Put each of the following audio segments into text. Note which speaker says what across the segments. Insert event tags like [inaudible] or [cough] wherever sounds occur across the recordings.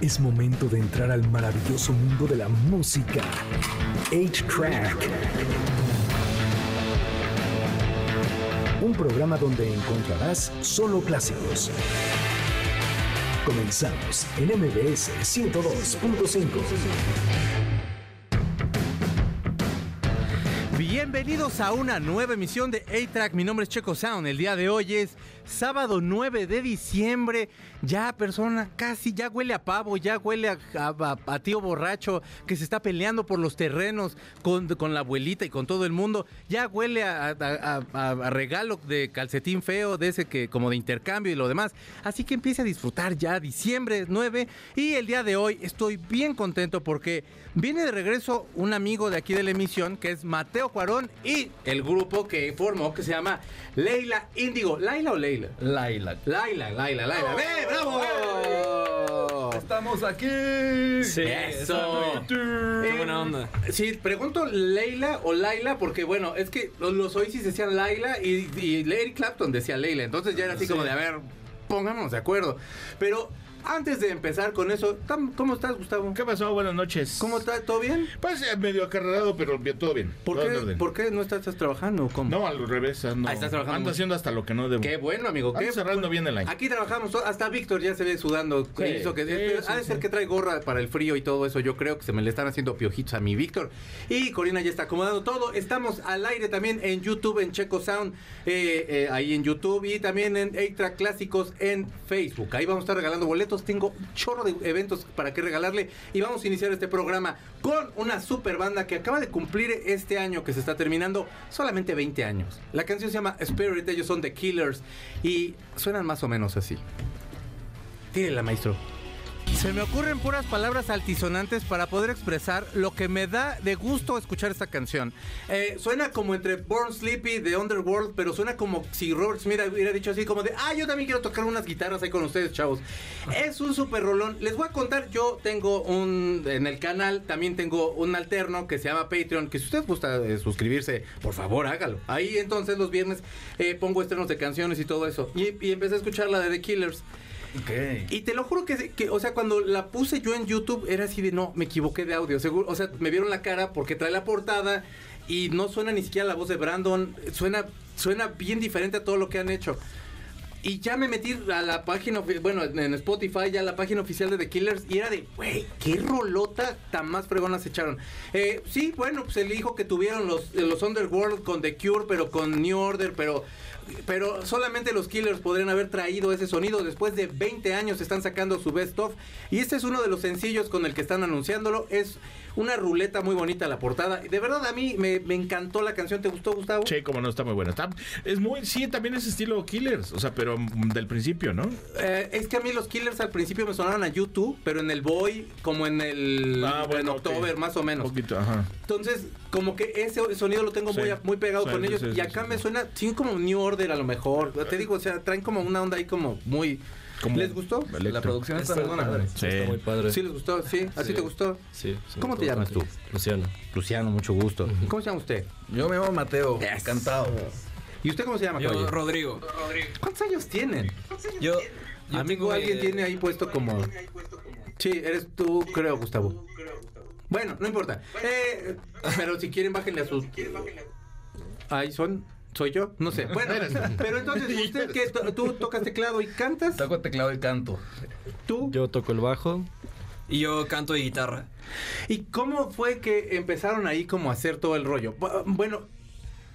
Speaker 1: Es momento de entrar al maravilloso mundo de la música. 8-Track. Un programa donde encontrarás solo clásicos. Comenzamos en MBS 102.5.
Speaker 2: Bienvenidos a una nueva emisión de A-Track. Mi nombre es Checo Sound. El día de hoy es sábado 9 de diciembre. Ya, persona, casi ya huele a pavo, ya huele a, tío borracho que se está peleando por los terrenos con, con la abuelita y con todo el mundo. Ya huele a- a regalo de calcetín feo, de ese que como de intercambio y lo demás. Así que empiece a disfrutar ya diciembre 9. Y el día de hoy estoy bien contento porque viene de regreso un amigo de aquí de la emisión que es Mateo Cuarón y el grupo que formó que se llama Leila Índigo. ¿Laila o Leila?
Speaker 3: Laila.
Speaker 2: Laila, Laila, Laila. ¡Ve, bravo!
Speaker 3: Estamos aquí.
Speaker 2: Eso.
Speaker 3: Sí, exactamente. Qué
Speaker 2: Eh,
Speaker 3: buena onda.
Speaker 2: Sí, pregunto Leila o Laila porque, bueno, es que los, los Oasis decían Laila y, y Larry Clapton decía Leila. Entonces ya era así
Speaker 3: Sí.
Speaker 2: como de, a ver, pongámonos de acuerdo. Pero antes de empezar con eso, ¿cómo estás, Gustavo?
Speaker 4: ¿Qué pasó? Buenas noches.
Speaker 2: ¿Cómo está? ¿Todo bien?
Speaker 4: Pues eh, medio acarreado, pero bien, todo bien.
Speaker 2: ¿Por
Speaker 4: todo
Speaker 2: qué,
Speaker 4: orden.
Speaker 2: ¿Por qué no estás, estás trabajando? ¿Cómo?
Speaker 4: No, al revés. Ando,
Speaker 2: Ah, estás trabajando
Speaker 4: ando haciendo hasta lo que no debo.
Speaker 2: Qué bueno, amigo.
Speaker 4: Ando
Speaker 2: Qué
Speaker 4: cerrando bien el año.
Speaker 2: Aquí trabajamos, hasta Víctor ya se ve sudando.
Speaker 4: Sí,
Speaker 2: hizo que,
Speaker 4: sí,
Speaker 2: pero
Speaker 4: sí,
Speaker 2: ha de ser que trae gorra para el frío y todo eso. Yo creo que se me le están haciendo piojitos a mi Víctor. Y Corina ya está acomodando todo. Estamos al aire también en YouTube, en Checo Sound, eh, eh, ahí en YouTube y también en A-Track Clásicos en Facebook. Ahí vamos a estar regalando boletos. Tengo un chorro de eventos para que regalarle. Y vamos a iniciar este programa con una super banda que acaba de cumplir este año que se está terminando solamente 20 años. La canción se llama Spirit, ellos son The Killers y suenan más o menos así. Tírela, maestro. Se me ocurren puras palabras altisonantes para poder expresar lo que me da de gusto escuchar esta canción. Eh, suena como entre Born Sleepy de Underworld, pero suena como si Robert Smith hubiera dicho así como de, ah, yo también quiero tocar unas guitarras ahí con ustedes, chavos. Es un super rolón. Les voy a contar, yo tengo un, en el canal también tengo un alterno que se llama Patreon, que si usted gusta eh, suscribirse, por favor hágalo. Ahí entonces los viernes eh, pongo estrenos de canciones y todo eso. Y, y empecé a escuchar la de The Killers. Y te lo juro que, o sea, cuando la puse yo en YouTube era así de no, me equivoqué de audio. Seguro, o sea, me vieron la cara porque trae la portada y no suena ni siquiera la voz de Brandon. Suena, suena bien diferente a todo lo que han hecho. Y ya me metí a la página, bueno, en Spotify, ya la página oficial de The Killers, y era de, güey, qué rolota tan más fregona se echaron. Eh, sí, bueno, pues el hijo que tuvieron los, los Underworld con The Cure, pero con New Order, pero, pero solamente los Killers podrían haber traído ese sonido. Después de 20 años están sacando su best of, y este es uno de los sencillos con el que están anunciándolo. Es una ruleta muy bonita la portada. De verdad, a mí me, me encantó la canción. ¿Te gustó, Gustavo?
Speaker 4: Che, como no, está muy buena. Está, es muy, sí, también es estilo Killers. O sea, pero mm, del principio, ¿no?
Speaker 2: Eh, es que a mí los Killers al principio me sonaron a YouTube, pero en el Boy, como en el
Speaker 4: Ah, bueno,
Speaker 2: en October, más o menos.
Speaker 4: Un poquito, ajá.
Speaker 2: Entonces, como que ese sonido lo tengo
Speaker 4: Sí.
Speaker 2: muy, muy pegado
Speaker 4: Sí,
Speaker 2: con
Speaker 4: sí,
Speaker 2: ellos.
Speaker 4: sí,
Speaker 2: y acá
Speaker 4: sí.
Speaker 2: me suena, sí, como New Order a lo mejor. Te digo, o sea, traen como una onda ahí como muy.
Speaker 4: Como
Speaker 2: ¿Les gustó?
Speaker 4: electro.
Speaker 3: La producción está
Speaker 5: Está,
Speaker 3: muy padre.
Speaker 4: Sí.
Speaker 5: está muy padre.
Speaker 2: Sí, les gustó, sí. ¿Así
Speaker 5: Sí.
Speaker 2: te gustó?
Speaker 5: Sí, sí,
Speaker 2: ¿Cómo te llamas tú?
Speaker 5: Luciano.
Speaker 2: Luciano, mucho gusto. ¿Cómo se llama usted?
Speaker 3: Yo me llamo Mateo.
Speaker 2: Eso.
Speaker 3: Encantado.
Speaker 2: ¿Y usted cómo se llama,
Speaker 3: Yo,
Speaker 2: caballero?
Speaker 3: Rodrigo.
Speaker 2: ¿Cuántos años tienen?
Speaker 3: Yo. yo
Speaker 2: Amigo,
Speaker 3: tengo,
Speaker 2: alguien
Speaker 3: eh,
Speaker 2: tiene ahí puesto como. Sí, eres tú, creo, Gustavo. Bueno, no importa. Eh, pero si quieren, bájenle a sus. Ahí son. ¿Soy yo? No sé. Bueno, pero entonces, [laughs] ¿usted que tú tocas teclado y cantas?
Speaker 3: Toco teclado y canto.
Speaker 2: ¿Tú?
Speaker 5: Yo toco el bajo.
Speaker 3: Y yo canto y guitarra.
Speaker 2: ¿Y cómo fue que empezaron ahí como a hacer todo el rollo? Bu- Bueno,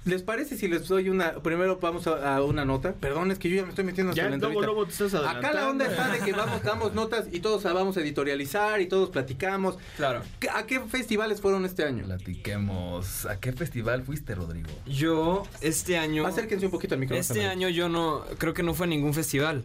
Speaker 2: ¿les parece si les doy una... Primero vamos a, a una nota. Perdón, es que yo ya me estoy metiendo hasta
Speaker 4: Ya,
Speaker 2: la entrevista.
Speaker 4: luego te estás
Speaker 2: Acá la onda está de que vamos, damos notas y todos vamos a editorializar y todos platicamos.
Speaker 3: Claro.
Speaker 2: ¿Qué- ¿A qué festivales fueron este año?
Speaker 6: Platiquemos. ¿A qué festival fuiste, Rodrigo?
Speaker 3: Yo, este año.
Speaker 2: Acérquense un poquito al micrófono.
Speaker 3: Este año yo no. Creo que no fue a ningún festival.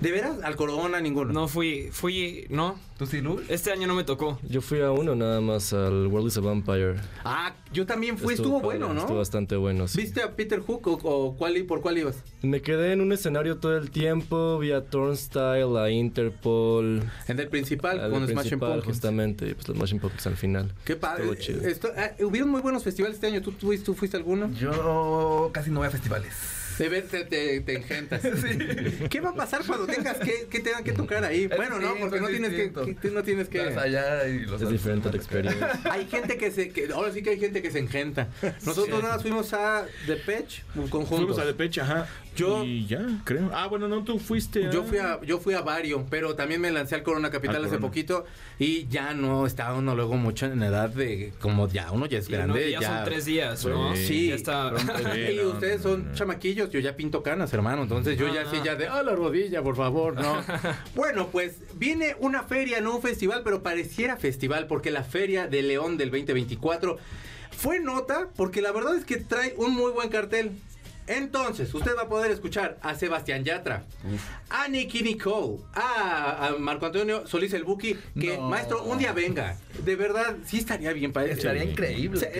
Speaker 2: ¿De veras? ¿Al Corona? Ninguno.
Speaker 3: No fui. Fui. No.
Speaker 6: ¿Tú sí, Luz?
Speaker 3: Este año no me tocó.
Speaker 5: Yo fui a uno nada más, al World is a Vampire.
Speaker 2: Ah, yo también fui. Estuvo,
Speaker 5: padre,
Speaker 2: bueno, ¿no?
Speaker 5: Estuvo bastante bueno, sí.
Speaker 2: ¿Viste a Peter Hook o, o cuál, por cuál ibas?
Speaker 5: Me quedé en un escenario todo el tiempo, vi a Turnstile, a Interpol,
Speaker 2: En el principal,
Speaker 5: al
Speaker 2: con Smashing
Speaker 5: principal,
Speaker 2: Pumpkins.
Speaker 5: justamente, y pues los Smashing Pumpkins al final.
Speaker 2: Qué padre.
Speaker 5: Estuvo chido.
Speaker 2: Esto- ah, hubieron muy buenos festivales este año. ¿Tú, tú, tú fuiste a alguno?
Speaker 6: Yo casi no voy a festivales.
Speaker 2: De ver, te, te, te engentas. [laughs] ¿Qué va a pasar cuando tengas que, que tengan que tocar ahí?
Speaker 6: Es
Speaker 2: bueno, no, porque no
Speaker 6: es
Speaker 2: tienes que, que- no tienes que.
Speaker 6: Allá y los
Speaker 5: Es diferente la experiencia. [laughs]
Speaker 2: Hay gente que se, que, ahora sí que hay gente que se engenta. [laughs] Nosotros nada más fuimos a Depeche conjuntos.
Speaker 4: Fuimos a Depeche, ajá.
Speaker 2: Yo-
Speaker 4: Y ya, creo. Ah, bueno, no, tú fuiste.
Speaker 2: Yo fui a, yo fui a Vario, pero también me lancé al Corona Capital
Speaker 4: Al
Speaker 2: hace
Speaker 4: Corona.
Speaker 2: poquito y ya no está uno luego mucho en edad de como ya uno ya es
Speaker 3: Y no,
Speaker 2: grande.
Speaker 3: ya, son tres días, ¿no?
Speaker 2: Sí.
Speaker 3: Ya está.
Speaker 2: y
Speaker 4: no,
Speaker 2: ustedes
Speaker 4: no,
Speaker 2: son
Speaker 4: no.
Speaker 2: Yo ya pinto canas, hermano. Entonces yo ya
Speaker 3: Ah.
Speaker 2: sí, ya de, a la rodilla, por favor, no. [laughs] bueno, pues viene una feria, no un festival, pero pareciera festival, porque la Feria de León del 2024 fue nota, porque la verdad es que trae un muy buen cartel. Entonces, usted va a poder escuchar a Sebastián Yatra, a Nicky Nicole, a, a Marco Antonio Solís el Buki, que
Speaker 6: No.
Speaker 2: maestro, un día venga. De verdad, sí estaría bien para eso.
Speaker 6: Estaría increíble.
Speaker 2: O sea,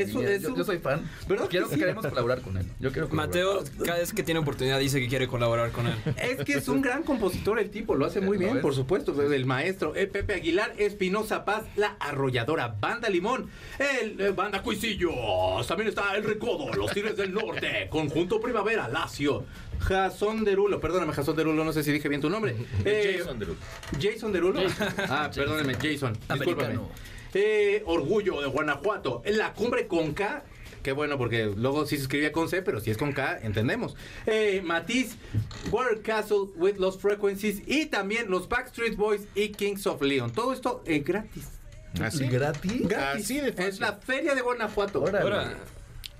Speaker 6: yo, soy fan.
Speaker 2: ¿Verdad que
Speaker 6: Quiero,
Speaker 2: sí?
Speaker 6: Queremos colaborar con él. Yo quiero colaborar.
Speaker 3: Mateo, cada vez que tiene oportunidad, dice que quiere colaborar con él.
Speaker 2: Es que es un gran compositor el tipo, lo hace muy
Speaker 6: ¿Lo
Speaker 2: bien, por supuesto. El maestro, el Pepe Aguilar, Espinosa Paz, la arrolladora Banda Limón, el eh, Banda Cuisillos, también está el Recodo, los Tigres del Norte, Conjunto Primavera, Lacio, Jason Derulo, perdóname Jason Derulo, no sé si dije bien tu nombre. [laughs] Eh,
Speaker 4: Jason Derulo.
Speaker 2: Jason Derulo. [laughs] Ah, perdóneme, Jason. Discúlpame.
Speaker 6: Americano.
Speaker 2: Eh, Orgullo de Guanajuato. En la cumbre con K. Qué bueno, porque luego sí se escribía con C, pero si es con K, entendemos. Eh, Matiz, Water Castle with Los Frequencies y también los Backstreet Boys y Kings of Leon. Todo esto es gratis.
Speaker 4: ¿Así?
Speaker 6: ¿Gratis?
Speaker 2: Gratis.
Speaker 4: Así de fácil.
Speaker 2: Es la feria de Guanajuato.
Speaker 6: Órale.
Speaker 3: Ahora,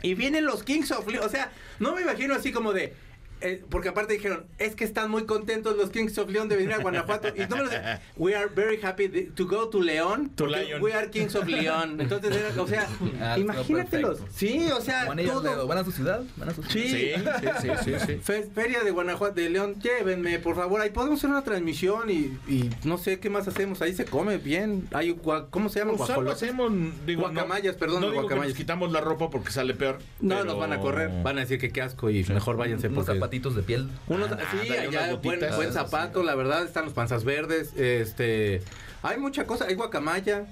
Speaker 2: Y vienen los Kings of Leon. O sea, no me imagino así como de. Eh, porque aparte dijeron, es que están muy contentos los Kings of Leon de venir a Guanajuato. Y no me lo sé, We are very happy to go to León.
Speaker 4: León.
Speaker 2: We are Kings of León. Entonces, era, o sea, [laughs]
Speaker 6: Ah,
Speaker 2: imagínatelos. Sí, o sea,
Speaker 6: ¿Van a ir a
Speaker 2: todo.
Speaker 6: Ledo? ¿Van a su ciudad? ¿Van a su
Speaker 2: Sí.
Speaker 4: Sí, sí, sí, sí, sí. [laughs]
Speaker 2: Fe- Feria de Guanajuato, de León, llévenme, por favor. Ahí podemos hacer una transmisión y, y no sé qué más hacemos. Ahí se come bien. Hay, ¿Cómo se llama?
Speaker 4: Pues hacemos, digo,
Speaker 2: Guacamayas,
Speaker 4: no,
Speaker 2: perdón,
Speaker 4: No digo
Speaker 2: guacamayas.
Speaker 4: que nos quitamos la ropa porque sale peor.
Speaker 2: No,
Speaker 4: pero-
Speaker 2: nos van a correr. Van a decir que qué asco y mejor váyanse porque...
Speaker 6: zapatitos de piel.
Speaker 2: Unos,
Speaker 4: Ah,
Speaker 2: sí, allá, buen, buen zapato, la verdad, están los panzas verdes, este, hay mucha cosa, hay guacamaya,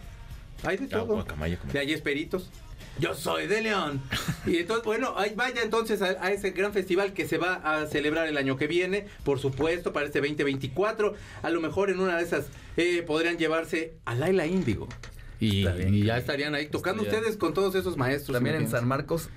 Speaker 2: hay de
Speaker 4: Ah,
Speaker 2: todo.
Speaker 4: guacamaya, como-
Speaker 2: Y hay esperitos. Yo soy de León. Y entonces, bueno, ahí vaya entonces a, a ese gran festival que se va a celebrar el año que viene, por supuesto, para este 2024. A lo mejor en una de esas eh, podrían llevarse a Laila Índigo. Y, y ya estarían ahí tocando
Speaker 6: estaría-
Speaker 2: ustedes con todos esos maestros.
Speaker 6: También en. San Marcos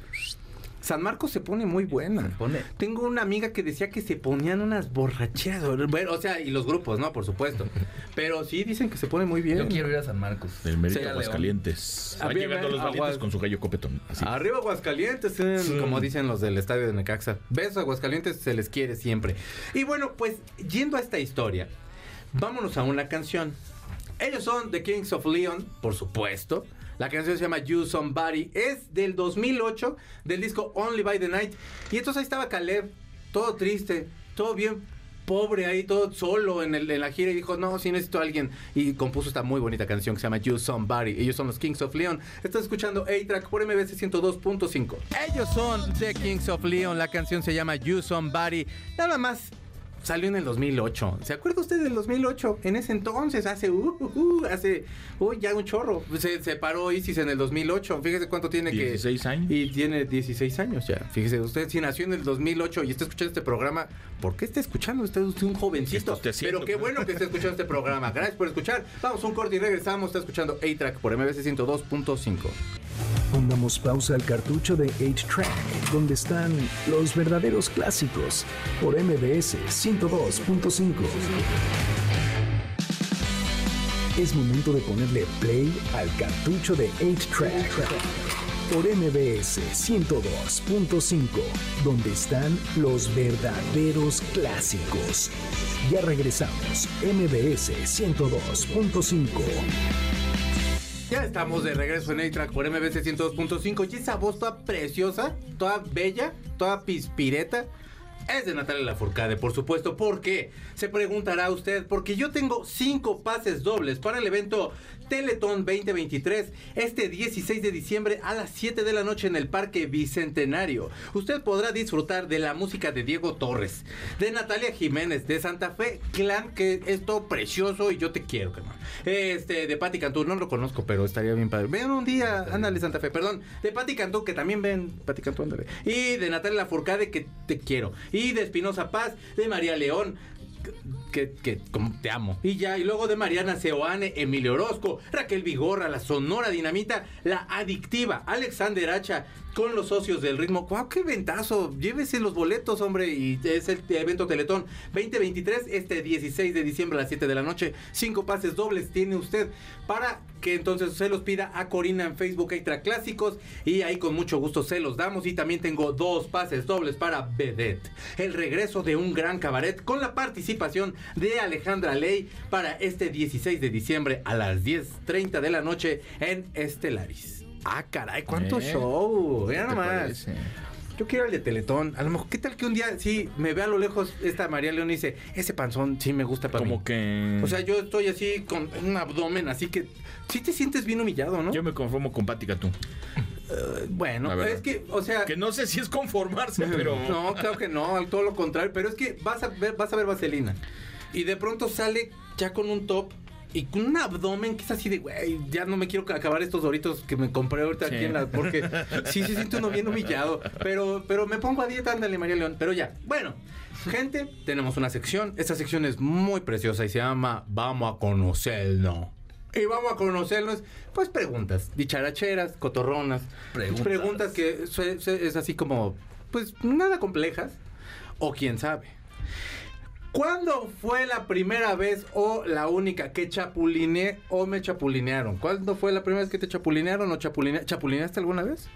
Speaker 2: San Marcos se pone muy buena.
Speaker 6: se pone.
Speaker 2: Tengo una amiga que decía que se ponían unas borracheras. Bueno, o sea, y los grupos, ¿no? Por supuesto. [laughs] Pero sí dicen que se pone muy bien.
Speaker 6: Yo quiero ir a San Marcos.
Speaker 4: Del Mérito
Speaker 6: León.
Speaker 4: Aguascalientes. Van
Speaker 2: bien,
Speaker 4: llegando los valientes
Speaker 2: Aguas-
Speaker 4: con su gallo copetón. Así.
Speaker 2: Arriba Aguascalientes, eh,
Speaker 4: Sí.
Speaker 2: como dicen los del estadio de Necaxa. Besos Aguascalientes, se les quiere siempre. Y bueno, pues yendo a esta historia, vámonos a una canción. Ellos son The Kings of Leon, por supuesto. La canción se llama You Somebody. Es del 2008, del disco Only by the Night. Y entonces ahí estaba Caleb, todo triste, todo bien pobre ahí, todo solo en, el- en la gira. Y dijo, no, sí necesito a alguien. Y compuso esta muy bonita canción que se llama You Somebody. Ellos son los Kings of Leon. Estás escuchando A-Track por MBC 102.5. Ellos son The Kings of Leon. La canción se llama You Somebody. Nada más salió en el 2008. ¿Se acuerda usted del 2008? En ese entonces, hace, uh, uh, uh, hace, uy, ya un chorro. Se separó Isis en el 2008. Fíjese cuánto tiene que...
Speaker 4: 16 años.
Speaker 2: Y tiene 16 años ya. Fíjese, usted si nació en el 2008 y está escuchando este programa, ¿por qué está escuchando? Usted es un
Speaker 4: ¿Qué
Speaker 2: jovencito.
Speaker 4: está haciendo?
Speaker 2: Pero qué bueno que esté escuchando este programa. Gracias por escuchar. Vamos a un corte y regresamos. Está escuchando A-Track por MBC 102.5.
Speaker 1: Pongamos pausa al cartucho de 8-Track, donde están los verdaderos clásicos, por MBS 102.5. Es momento de ponerle play al cartucho de 8-Track, por MBS 102.5, donde están los verdaderos clásicos. Ya regresamos, MBS 102.5.
Speaker 2: Ya estamos de regreso en A-Track por MBC 102.5 y esa voz toda preciosa, toda bella, toda pispireta. Es de Natalia Lafourcade, por supuesto. ¿Por qué? Se preguntará usted. Porque yo tengo cinco pases dobles para el evento Teletón 2023, este 16 de diciembre a las 7 de la noche en el Parque Bicentenario. Usted podrá disfrutar de la música de Diego Torres, de Natalia Jiménez, de Santa Fe Clan, que es todo precioso y yo te quiero, carnal. Este, de Patti Cantú, no lo conozco, pero estaría bien padre. Ven un día, ándale Santa Fe, perdón. De Patti Cantú, que también ven, Patti Cantú, ándale. Y de Natalia Lafourcade, que te quiero. Y de Espinosa Paz, de María León, que, que como te amo. Y ya, y luego de Mariana Seoane, Emilio Orozco, Raquel Vigorra, la Sonora Dinamita, la Adictiva, Alexander Hacha, con los socios del ritmo. ¡Guau, qué ventazo! Llévese los boletos, hombre, y es el evento Teletón 2023, este 16 de diciembre a las 7 de la noche. Cinco pases dobles tiene usted para que entonces se los pida a Corina en Facebook Extra Clásicos y ahí con mucho gusto se los damos. Y también tengo dos pases dobles para Vedette, el regreso de un gran cabaret con la participación de Alejandra Ley para este 16 de diciembre a las 10.30 de la noche en Estelaris. Ah, caray, cuánto
Speaker 4: Eh,
Speaker 2: show. Mira
Speaker 6: ¿Te
Speaker 2: nomás.
Speaker 6: parece?
Speaker 2: Yo quiero el de Teletón. A lo mejor, ¿qué tal que un día sí me ve a lo lejos esta María León y dice, ese panzón sí me gusta para mí?
Speaker 4: Como que.
Speaker 2: O sea, yo estoy así con un abdomen, así que sí te sientes bien humillado, ¿no?
Speaker 4: yo me conformo con Patti Cantú.
Speaker 2: Eh, bueno, es que, o sea,
Speaker 4: Que no sé si es conformarse, [laughs] pero.
Speaker 2: no, claro que no, todo lo contrario, pero es que vas a ver, vas a ver Vaselina y de pronto sale ya con un top y con un abdomen que es así de, güey, ya no me quiero acabar estos doritos que me compré ahorita
Speaker 4: Sí.
Speaker 2: aquí en la, porque [laughs] sí se siente uno bien humillado, pero, pero me pongo a dieta, ándale María León, pero ya, bueno. Gente, tenemos una sección. Esta sección es muy preciosa y se llama Vamos a conocernos. Y vamos a conocernos, pues preguntas, dicharacheras, cotorronas,
Speaker 6: Preguntas.
Speaker 2: preguntas que es así como, pues nada complejas, o quién sabe. ¿Cuándo fue la primera vez o la única que chapulineé o me chapulinearon? ¿Cuándo fue la primera vez que te chapulinearon o chapuline- chapulineaste alguna vez?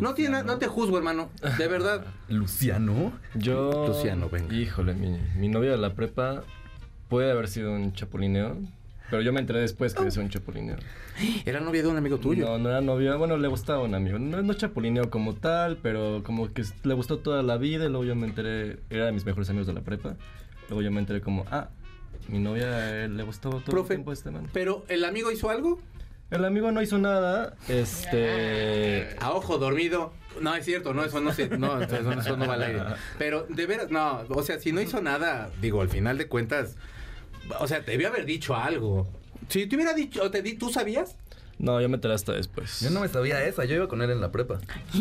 Speaker 2: No, tiene, no te juzgo, hermano, de verdad. [laughs]
Speaker 6: Luciano.
Speaker 5: Yo.
Speaker 2: Luciano, venga.
Speaker 5: Híjole, mi, mi novia de la prepa puede haber sido un chapulineo. Pero yo me enteré después que es un chapulineo. [gasps]
Speaker 2: Era novia de un amigo tuyo.
Speaker 5: No, no era novia. Bueno, le gustaba un amigo. No, no chapulineo como tal, pero como que le gustó toda la vida. Y luego yo me enteré. Era de mis mejores amigos de la prepa. Luego yo me enteré como, ah, mi novia eh, le gustó todo
Speaker 2: Profe.
Speaker 5: el tiempo a este man.
Speaker 2: Pero el amigo hizo algo
Speaker 5: El amigo no hizo nada. Este.
Speaker 2: a ojo dormido. No, es cierto, no, eso no se, no, eso, eso no va al aire. Pero de veras, no, o sea, si no hizo nada, digo, al final de cuentas, o sea, te debió haber dicho algo. Si te hubiera dicho, o te di, ¿tú sabías?
Speaker 5: No, yo me enteré hasta después.
Speaker 6: Yo no me sabía esa, yo iba con él en la prepa. [laughs]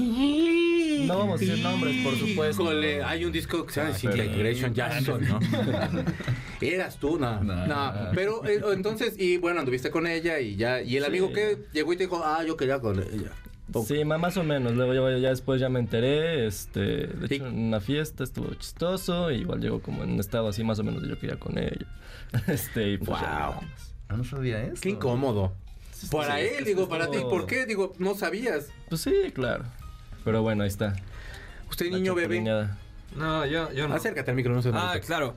Speaker 5: No vamos a decir nombres, por supuesto.
Speaker 2: Híjole, hay un disco que se llama
Speaker 6: Ah,
Speaker 2: Disintegration Jackson, ¿no? [laughs] Eras tú, no.
Speaker 6: No.
Speaker 2: No, pero eh, entonces, y bueno, anduviste con ella y ya, y el
Speaker 5: Sí.
Speaker 2: amigo que llegó y te dijo, ah, yo quería con ella.
Speaker 5: Sí, más o menos. Luego ya, ya después ya me enteré. Este, de
Speaker 2: Sí.
Speaker 5: hecho, en una fiesta estuvo chistoso. y igual llegó como en un estado así más o menos de yo quería con ella. [laughs] Este, y pues ya
Speaker 2: Wow.
Speaker 5: más.
Speaker 6: Ah, no sabía eso.
Speaker 2: Qué incómodo. Para
Speaker 5: sí,
Speaker 2: él, digo, para ti, ¿por qué? Digo, no sabías.
Speaker 5: Pues sí, claro. Pero bueno, ahí está.
Speaker 2: Usted, niño bebé.
Speaker 3: No, yo, yo no.
Speaker 2: Acércate al micro, no se
Speaker 3: Ah, claro.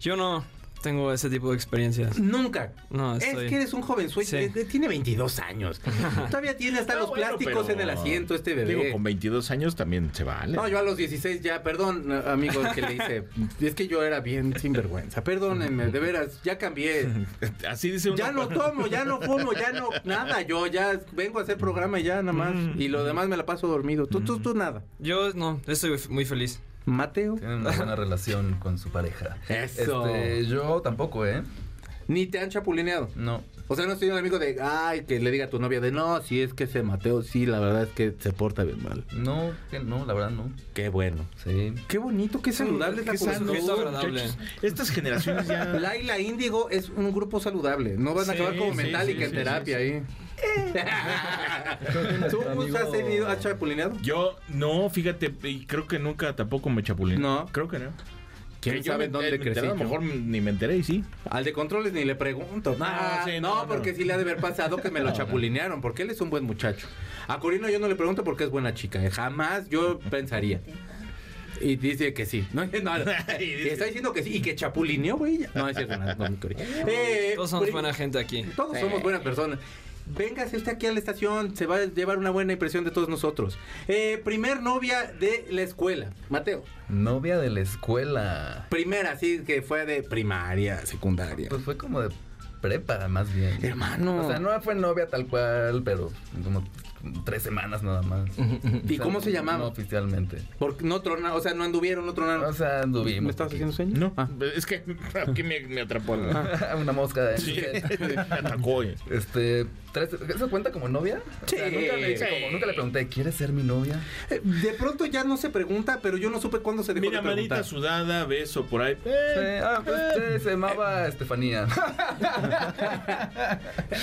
Speaker 3: Yo no tengo ese tipo de experiencias.
Speaker 2: Nunca.
Speaker 3: No,
Speaker 2: Es que eres un joven
Speaker 3: Sí.
Speaker 2: tiene 22 años. [laughs] Todavía tiene hasta
Speaker 4: No,
Speaker 2: los
Speaker 4: bueno,
Speaker 2: plásticos
Speaker 4: pero-
Speaker 2: en el asiento este bebé.
Speaker 4: Digo, con 22 años también se vale.
Speaker 2: No, yo a los 16 ya, perdón, amigo, que le hice. [laughs] Es que yo era bien sinvergüenza. Perdónenme, de veras, ya cambié. [laughs]
Speaker 4: Así dice uno.
Speaker 2: Ya no tomo, ya no fumo, ya no nada. Yo ya vengo a hacer programa y ya nada más. Y lo demás me la paso dormido. Tú, tú, tú nada.
Speaker 3: Yo no, estoy muy feliz.
Speaker 2: Mateo.
Speaker 6: Tienen una buena relación con su pareja.
Speaker 2: Eso.
Speaker 6: Este, yo tampoco, ¿eh?
Speaker 2: Ni te han chapulineado.
Speaker 6: No.
Speaker 2: O sea, no estoy un amigo de, ay, que le diga a tu novia de, no, si es que ese Mateo, sí, la verdad es que se porta bien mal.
Speaker 6: No, que no, la verdad no.
Speaker 2: Qué bueno.
Speaker 6: Sí.
Speaker 2: Qué bonito, qué saludable es la
Speaker 4: Qué sano,
Speaker 3: es agradable.
Speaker 4: Estas generaciones ya.
Speaker 2: Laila Índigo es un grupo saludable. No van a
Speaker 4: Sí,
Speaker 2: acabar como
Speaker 4: sí,
Speaker 2: Metallica
Speaker 4: sí,
Speaker 2: en
Speaker 4: sí,
Speaker 2: terapia
Speaker 4: sí,
Speaker 2: ahí. ¿Tú
Speaker 5: Amigo-
Speaker 2: has tenido has chapulineado?
Speaker 4: Yo no, fíjate, y creo que nunca tampoco me chapuliné.
Speaker 2: No.
Speaker 4: Creo que no.
Speaker 2: ¿Quién sabe
Speaker 4: me-
Speaker 2: dónde
Speaker 4: me
Speaker 2: crecí
Speaker 4: enteré, A lo mejor ni me enteré y sí.
Speaker 2: Al de controles ni le pregunto.
Speaker 4: No,
Speaker 2: Ah,
Speaker 4: sí,
Speaker 2: no,
Speaker 4: no, no.
Speaker 2: porque sí le ha de haber pasado que me lo [laughs] chapulinearon, porque él es un buen muchacho. A Corino yo no le pregunto porque es buena chica. eh, Jamás yo pensaría. Y dice que sí. [laughs] No, [laughs] Está diciendo que sí. Y que chapulineó, güey. No, es cierto, no, no. Eh,
Speaker 3: Todos somos
Speaker 2: Cori-
Speaker 3: buena gente aquí.
Speaker 2: Todos somos buenas personas. Véngase usted aquí a la estación, se va a llevar una buena impresión de todos nosotros. Eh, primer novia de la escuela, Mateo.
Speaker 6: Novia de la escuela.
Speaker 2: Primera, sí, que fue de primaria, secundaria.
Speaker 6: Pues fue como de
Speaker 7: prepa, más bien.
Speaker 2: Hermano.
Speaker 7: O sea, no fue novia tal cual, pero como tres semanas nada más.
Speaker 2: ¿Y
Speaker 7: O sea,
Speaker 2: cómo se
Speaker 7: no-
Speaker 2: llamaba?
Speaker 7: No oficialmente.
Speaker 2: Porque no tronaron, o sea, no anduvieron, no tronaron.
Speaker 7: O sea, anduvimos.
Speaker 2: ¿Me estabas haciendo sueño?
Speaker 4: No,
Speaker 2: Ah.
Speaker 4: es que aquí me, me atrapó. la- [laughs]
Speaker 7: Una mosca. ¿eh? [laughs]
Speaker 4: Sí, me atacó.
Speaker 7: Este, tres- ¿eso cuenta como novia? O sea,
Speaker 2: Sí,
Speaker 7: nunca, le,
Speaker 2: sí.
Speaker 7: como nunca le pregunté, ¿quieres ser mi novia?
Speaker 2: Eh, De pronto ya no se pregunta, pero yo no supe cuándo se dejó
Speaker 4: Mira,
Speaker 2: de preguntar.
Speaker 4: manita sudada, beso por ahí.
Speaker 7: Sí, ah, pues se llamaba Estefanía. [laughs]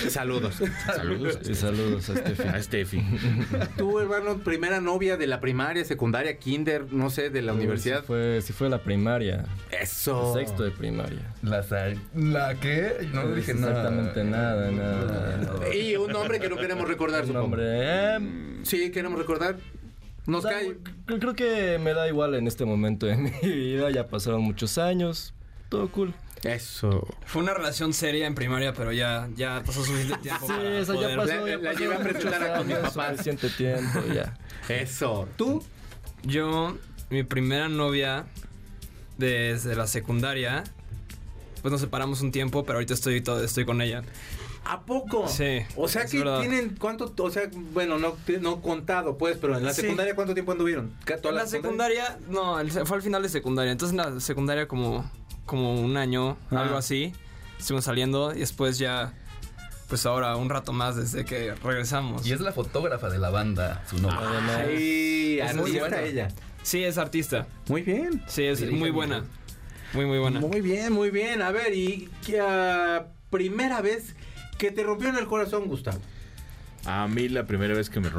Speaker 2: Saludos.
Speaker 4: Saludos
Speaker 5: Y saludos a Steffi.
Speaker 4: a. [laughs]
Speaker 2: Tú, hermano, primera novia de la primaria, secundaria, kinder, no sé, de la universidad.
Speaker 5: Sí fue, sí fue la primaria.
Speaker 2: Eso.
Speaker 5: Sexto de primaria.
Speaker 7: ¿La, ¿La qué? No dije nada.
Speaker 5: Exactamente nada, nada. nada.
Speaker 2: Y un nombre que no queremos recordar,
Speaker 5: Un
Speaker 2: supongo.
Speaker 5: nombre. eh,
Speaker 2: Sí, queremos recordar. Nos
Speaker 5: da-
Speaker 2: cae.
Speaker 5: creo- Creo que me da igual en este momento de mi vida. Ya pasaron muchos años. Todo cool.
Speaker 2: Eso.
Speaker 8: Fue una relación seria en primaria, pero ya, ya pasó suficiente [laughs] tiempo.
Speaker 5: Sí,
Speaker 8: para
Speaker 5: eso ya pasó.
Speaker 2: La-
Speaker 5: ya
Speaker 2: la
Speaker 5: pasó
Speaker 2: llevé a presentar con mis
Speaker 5: años,
Speaker 2: papás.
Speaker 5: Suficiente tiempo, ya.
Speaker 2: Eso. ¿Tú?
Speaker 8: Yo, mi primera novia desde la secundaria, pues nos separamos un tiempo, pero ahorita estoy, todo, estoy con ella.
Speaker 2: ¿A poco?
Speaker 8: Sí,
Speaker 2: O sea
Speaker 8: es
Speaker 2: que
Speaker 8: verdad.
Speaker 2: tienen cuánto, o sea, bueno, no, no contado, pues, pero en la
Speaker 8: Sí.
Speaker 2: secundaria cuánto tiempo anduvieron? ¿Ca- toda
Speaker 8: la secundaria, no, el- fue al final de secundaria. Entonces en la secundaria como, como un año,
Speaker 2: Ah.
Speaker 8: algo así. Estuvimos saliendo y después ya, pues ahora un rato más desde que regresamos.
Speaker 7: Y es la fotógrafa de la banda, su nombre.
Speaker 2: Ay,
Speaker 7: Es muy
Speaker 2: artista
Speaker 7: buena.
Speaker 2: ella.
Speaker 8: Sí, es artista.
Speaker 2: Muy bien.
Speaker 8: Sí, es
Speaker 7: Dirige
Speaker 8: muy
Speaker 7: muy
Speaker 8: buena.
Speaker 7: bien.
Speaker 8: Muy, muy buena.
Speaker 2: Muy bien, muy bien. A ver, y qué, ah, primera vez que te rompió en el corazón, Gustavo.
Speaker 4: A mí la primera vez que me.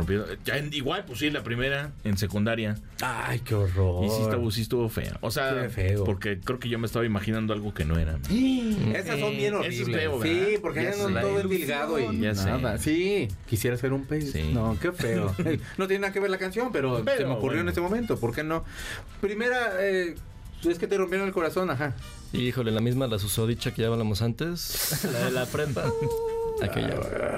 Speaker 4: Ya en- igual, pues sí, la primera en secundaria.
Speaker 2: Ay, qué horror.
Speaker 4: Y sí estuvo, sí estuvo fea. O sea,
Speaker 2: Qué feo.
Speaker 4: porque creo que yo me estaba imaginando algo que no era.
Speaker 2: Esas son bien horribles.
Speaker 4: feo,
Speaker 2: sí, porque
Speaker 4: Ya
Speaker 2: no todo es dilgado y
Speaker 4: Ya sé.
Speaker 2: nada. Sí, quisiera ser un pez.
Speaker 4: Sí.
Speaker 2: No, qué feo. [laughs] no tiene nada que ver la canción, pero,
Speaker 4: Pero,
Speaker 2: se me ocurrió en ese momento. ¿Por qué no? Primera, eh, es que te rompieron el corazón, ajá.
Speaker 5: Híjole, la misma la susodicha que ya hablamos antes. [laughs] La de la prepa. [laughs] Aquella.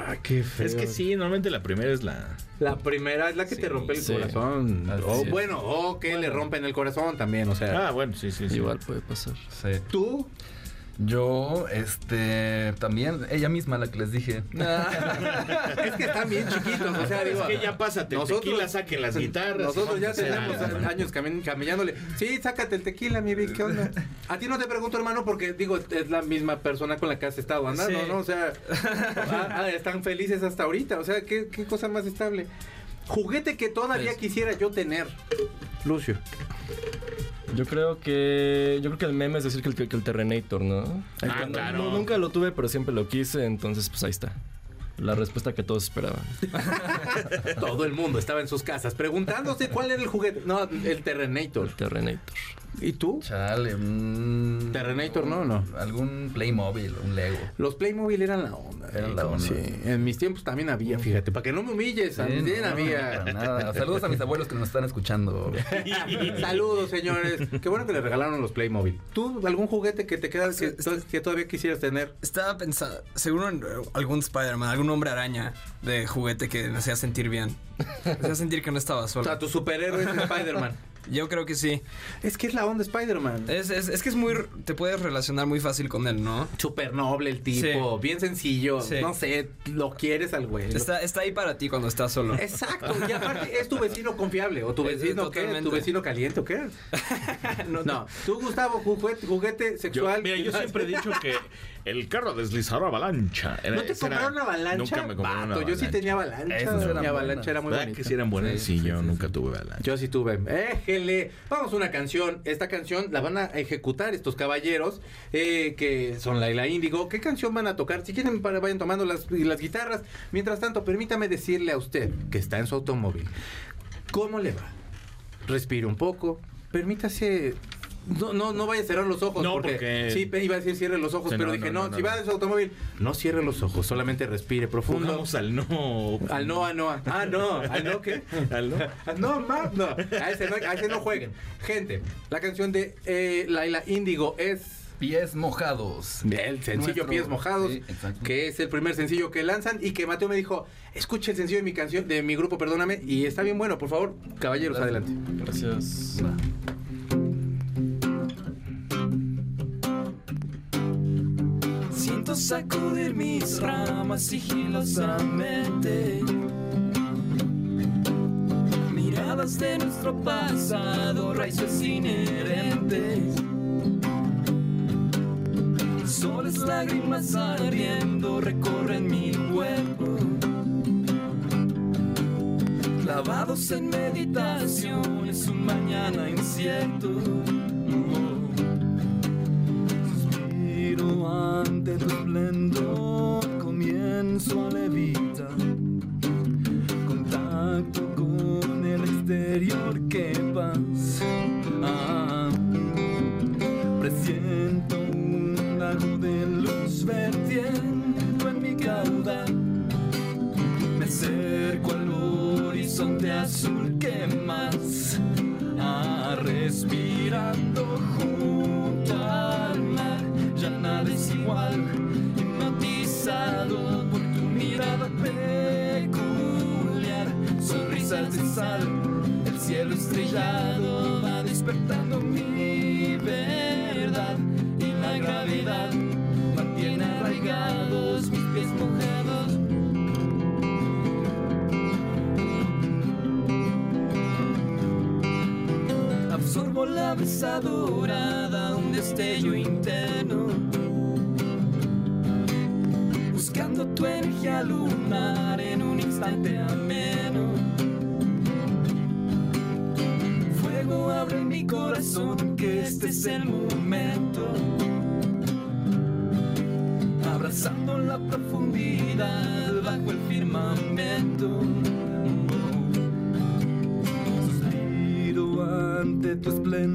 Speaker 2: Ah, qué feo.
Speaker 4: Es que sí, normalmente la primera es la.
Speaker 2: La primera es la que te rompe el
Speaker 5: sí.
Speaker 2: corazón.
Speaker 7: Así
Speaker 2: O
Speaker 7: es.
Speaker 2: bueno, o que le rompen el corazón también, o sea.
Speaker 4: Ah, bueno, sí, sí, sí.
Speaker 5: Igual puede pasar.
Speaker 7: Sí.
Speaker 2: ¿Tú?
Speaker 7: Yo, este, también, ella misma la que les dije. [laughs]
Speaker 2: es que están bien chiquitos, o sea, digo.
Speaker 4: Es que ya pásate, el
Speaker 2: nosotros-
Speaker 4: tequila, saquen las guitarras.
Speaker 2: Nosotros ya tenemos años cami- camellándole. Sí, sácate el tequila, mi Vic, ¿qué onda? A ti no te pregunto, hermano, porque digo, es la misma persona con la que has estado andando,
Speaker 8: Sí.
Speaker 2: ¿no? O sea, ah, ah, están felices hasta ahorita. O sea, ¿qué, qué cosa más estable. Juguete que todavía
Speaker 5: Es-
Speaker 2: quisiera yo tener. Lucio.
Speaker 5: Yo creo que. Yo creo que el meme es decir que el, que el Terrenator, ¿no?
Speaker 4: Ah, claro.
Speaker 5: no- nunca lo tuve, pero siempre lo quise, entonces pues ahí está. La respuesta que todos esperaban. [laughs]
Speaker 2: Todo el mundo estaba en sus casas preguntándose cuál era el juguete. No, el Terrenator.
Speaker 5: El Terrenator.
Speaker 2: ¿Y tú?
Speaker 7: Chale, un...
Speaker 2: Terrenator, ¿no? ¿No?
Speaker 7: Algún Playmobil, un Lego.
Speaker 2: Los Playmobil eran la onda.
Speaker 7: Eran
Speaker 2: ¿eh?
Speaker 7: la onda.
Speaker 2: Sí, en mis tiempos también había, fíjate, para que no me humilles, también
Speaker 7: Sí, no,
Speaker 2: había.
Speaker 7: nada. Saludos a mis abuelos que nos están escuchando. [laughs]
Speaker 2: Saludos, señores. Qué bueno que le regalaron los Playmobil. ¿Tú algún juguete que te quedas que todavía quisieras tener?
Speaker 8: Estaba pensando, seguro en eh, algún Spider-Man, algún hombre araña de juguete que me hacía sentir bien. Me hacía sentir que no estaba
Speaker 2: O
Speaker 8: solo.
Speaker 2: sea, tu superhéroe es Spider-Man.
Speaker 8: Yo creo que sí.
Speaker 2: Es que es la onda Spider-Man.
Speaker 8: Es, es, es que es muy. Te puedes relacionar muy fácil con él, ¿no?
Speaker 2: Súper noble el tipo, bien sencillo.
Speaker 8: Sí.
Speaker 2: No sé, lo quieres al güey.
Speaker 8: Está, está ahí para ti cuando estás solo.
Speaker 2: Exacto, y aparte es tu vecino confiable, o tu [laughs]
Speaker 8: Es-
Speaker 2: vecino qué,
Speaker 8: totalmente.
Speaker 2: tu vecino caliente o qué. [laughs] No, tú Gustavo, juguete, juguete
Speaker 4: Yo,
Speaker 2: sexual.
Speaker 4: mira, yo siempre he dicho que el carro deslizador avalancha. era-
Speaker 2: ¿No te
Speaker 4: era-
Speaker 2: compraron avalancha?
Speaker 4: Nunca me compraron una
Speaker 2: Vato, Yo sí
Speaker 4: avalancha.
Speaker 2: tenía avalancha.
Speaker 7: Esas eran
Speaker 2: Mi avalancha era muy
Speaker 4: ¿Verdad
Speaker 2: bonita.
Speaker 4: que sí eran buenas? Sí,
Speaker 7: Sí,
Speaker 4: yo
Speaker 7: sí,
Speaker 4: nunca
Speaker 7: sí.
Speaker 4: tuve avalancha.
Speaker 2: Yo sí tuve. Éjele. Vamos a una canción. Esta canción la van a ejecutar estos caballeros eh, que son Laila Índigo. ¿Qué canción van a tocar? Si quieren, para- vayan tomando las, las guitarras. Mientras tanto, permítame decirle a usted que está en su automóvil. ¿Cómo le va? Respire un poco. Permítase. No, no, no vaya a cerrar los ojos
Speaker 4: No,
Speaker 2: porque,
Speaker 4: porque-
Speaker 2: sí iba a decir cierre los ojos,
Speaker 4: Sí,
Speaker 2: pero
Speaker 4: no,
Speaker 2: dije
Speaker 4: no,
Speaker 2: no,
Speaker 4: no,
Speaker 2: si
Speaker 4: no,
Speaker 2: va en su automóvil, no cierre los ojos, solamente respire profundo.
Speaker 4: Jugamos al no.
Speaker 2: Al no, a no. a- Ah, no. ¿Al no qué? [laughs]
Speaker 4: Al no.
Speaker 2: Ah, No, más no. A ese no, a ese no jueguen. Gente, la canción de eh, Laila Índigo es
Speaker 7: Pies mojados.
Speaker 2: el sencillo
Speaker 7: Nuestro-
Speaker 2: Pies Mojados,
Speaker 7: Sí, exacto.
Speaker 2: que es el primer sencillo que lanzan y que Mateo me dijo, escuche el sencillo de mi canción, de mi grupo, perdóname, y está bien bueno, por favor, caballeros, adelante.
Speaker 5: Gracias.
Speaker 8: Siento sacudir mis ramas sigilosamente. Miradas de nuestro pasado, raíces inherentes. Soles, lágrimas ardiendo recorren mi cuerpo. Clavados en meditación, es un mañana incierto. Va despertando mi verdad y la gravedad mantiene arraigados mis pies mojados Absorbo la brisa dorada, un destello interno. Buscando tu energía lunar en un instante ameno. Es el momento. Abrazando la profundidad bajo el firmamento. Suspiro ante tu esplendor,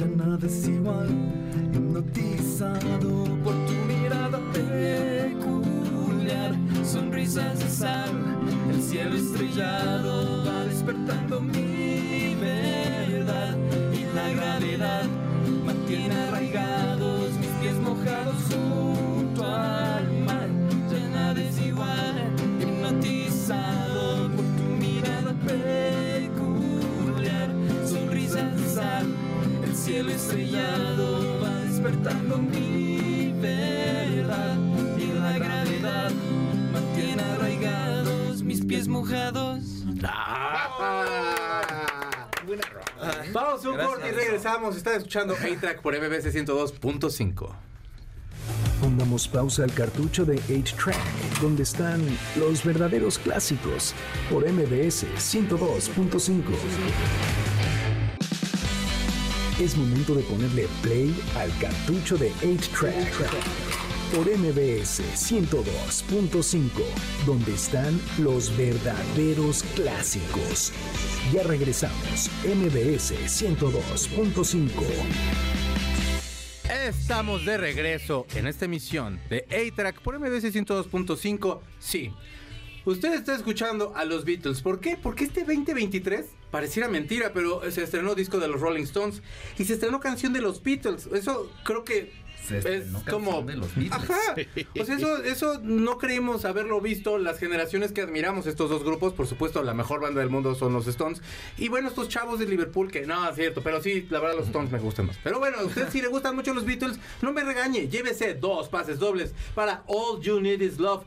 Speaker 8: ya nada es igual, hipnotizado por tu mirada peculiar, sonrisas de sal, el cielo estrellado va despertando mi estrellado va despertando mi verdad y la gravedad mantiene arraigados mis pies mojados.
Speaker 2: Vamos a un corte y regresamos. Están escuchando A-Track por MBC 102.5.
Speaker 1: Pongamos pausa al cartucho de 8-Track, donde están los verdaderos clásicos, por MBS 102.5. Es momento de ponerle play al cartucho de 8-Track, por MBS 102.5, donde están los verdaderos clásicos. Ya regresamos, MBS 102.5.
Speaker 2: Estamos de regreso en esta emisión de A-Track por MBC 102.5. Sí, usted está escuchando a los Beatles. ¿Por qué? Porque este 2023 pareciera mentira, pero se estrenó disco de los Rolling Stones y se estrenó canción de los Beatles. Eso creo que
Speaker 6: Se
Speaker 2: es como
Speaker 6: de los Beatles.
Speaker 2: Ajá. O sea, eso, eso no creímos haberlo visto las generaciones que admiramos estos dos grupos. Por supuesto, la mejor banda del mundo son los Stones. Y bueno, estos chavos de Liverpool, que no, es cierto, pero sí, la verdad los Stones me gustan más. Pero bueno, a usted si le gustan mucho los Beatles, no me regañe. Llévese dos pases dobles para All You Need Is Love.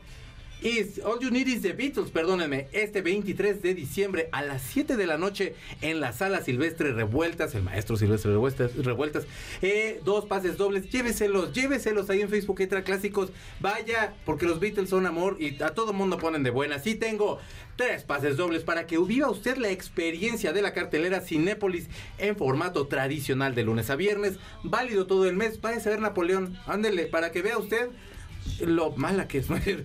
Speaker 2: Is All You Need Is The Beatles, perdónenme, este 23 de diciembre a las 7 de la noche en la sala Silvestre Revueltas, el maestro Silvestre Revueltas, Revueltas eh, dos pases dobles, lléveselos, lléveselos ahí en Facebook Extra Clásicos, vaya, porque los Beatles son amor y a todo mundo ponen de buena. Sí tengo tres pases dobles para que viva usted la experiencia de la cartelera Cinépolis en formato tradicional de lunes a viernes, válido todo el mes, váyase a ver Napoleón, ándele, para que vea usted lo mala que es. [laughs] es que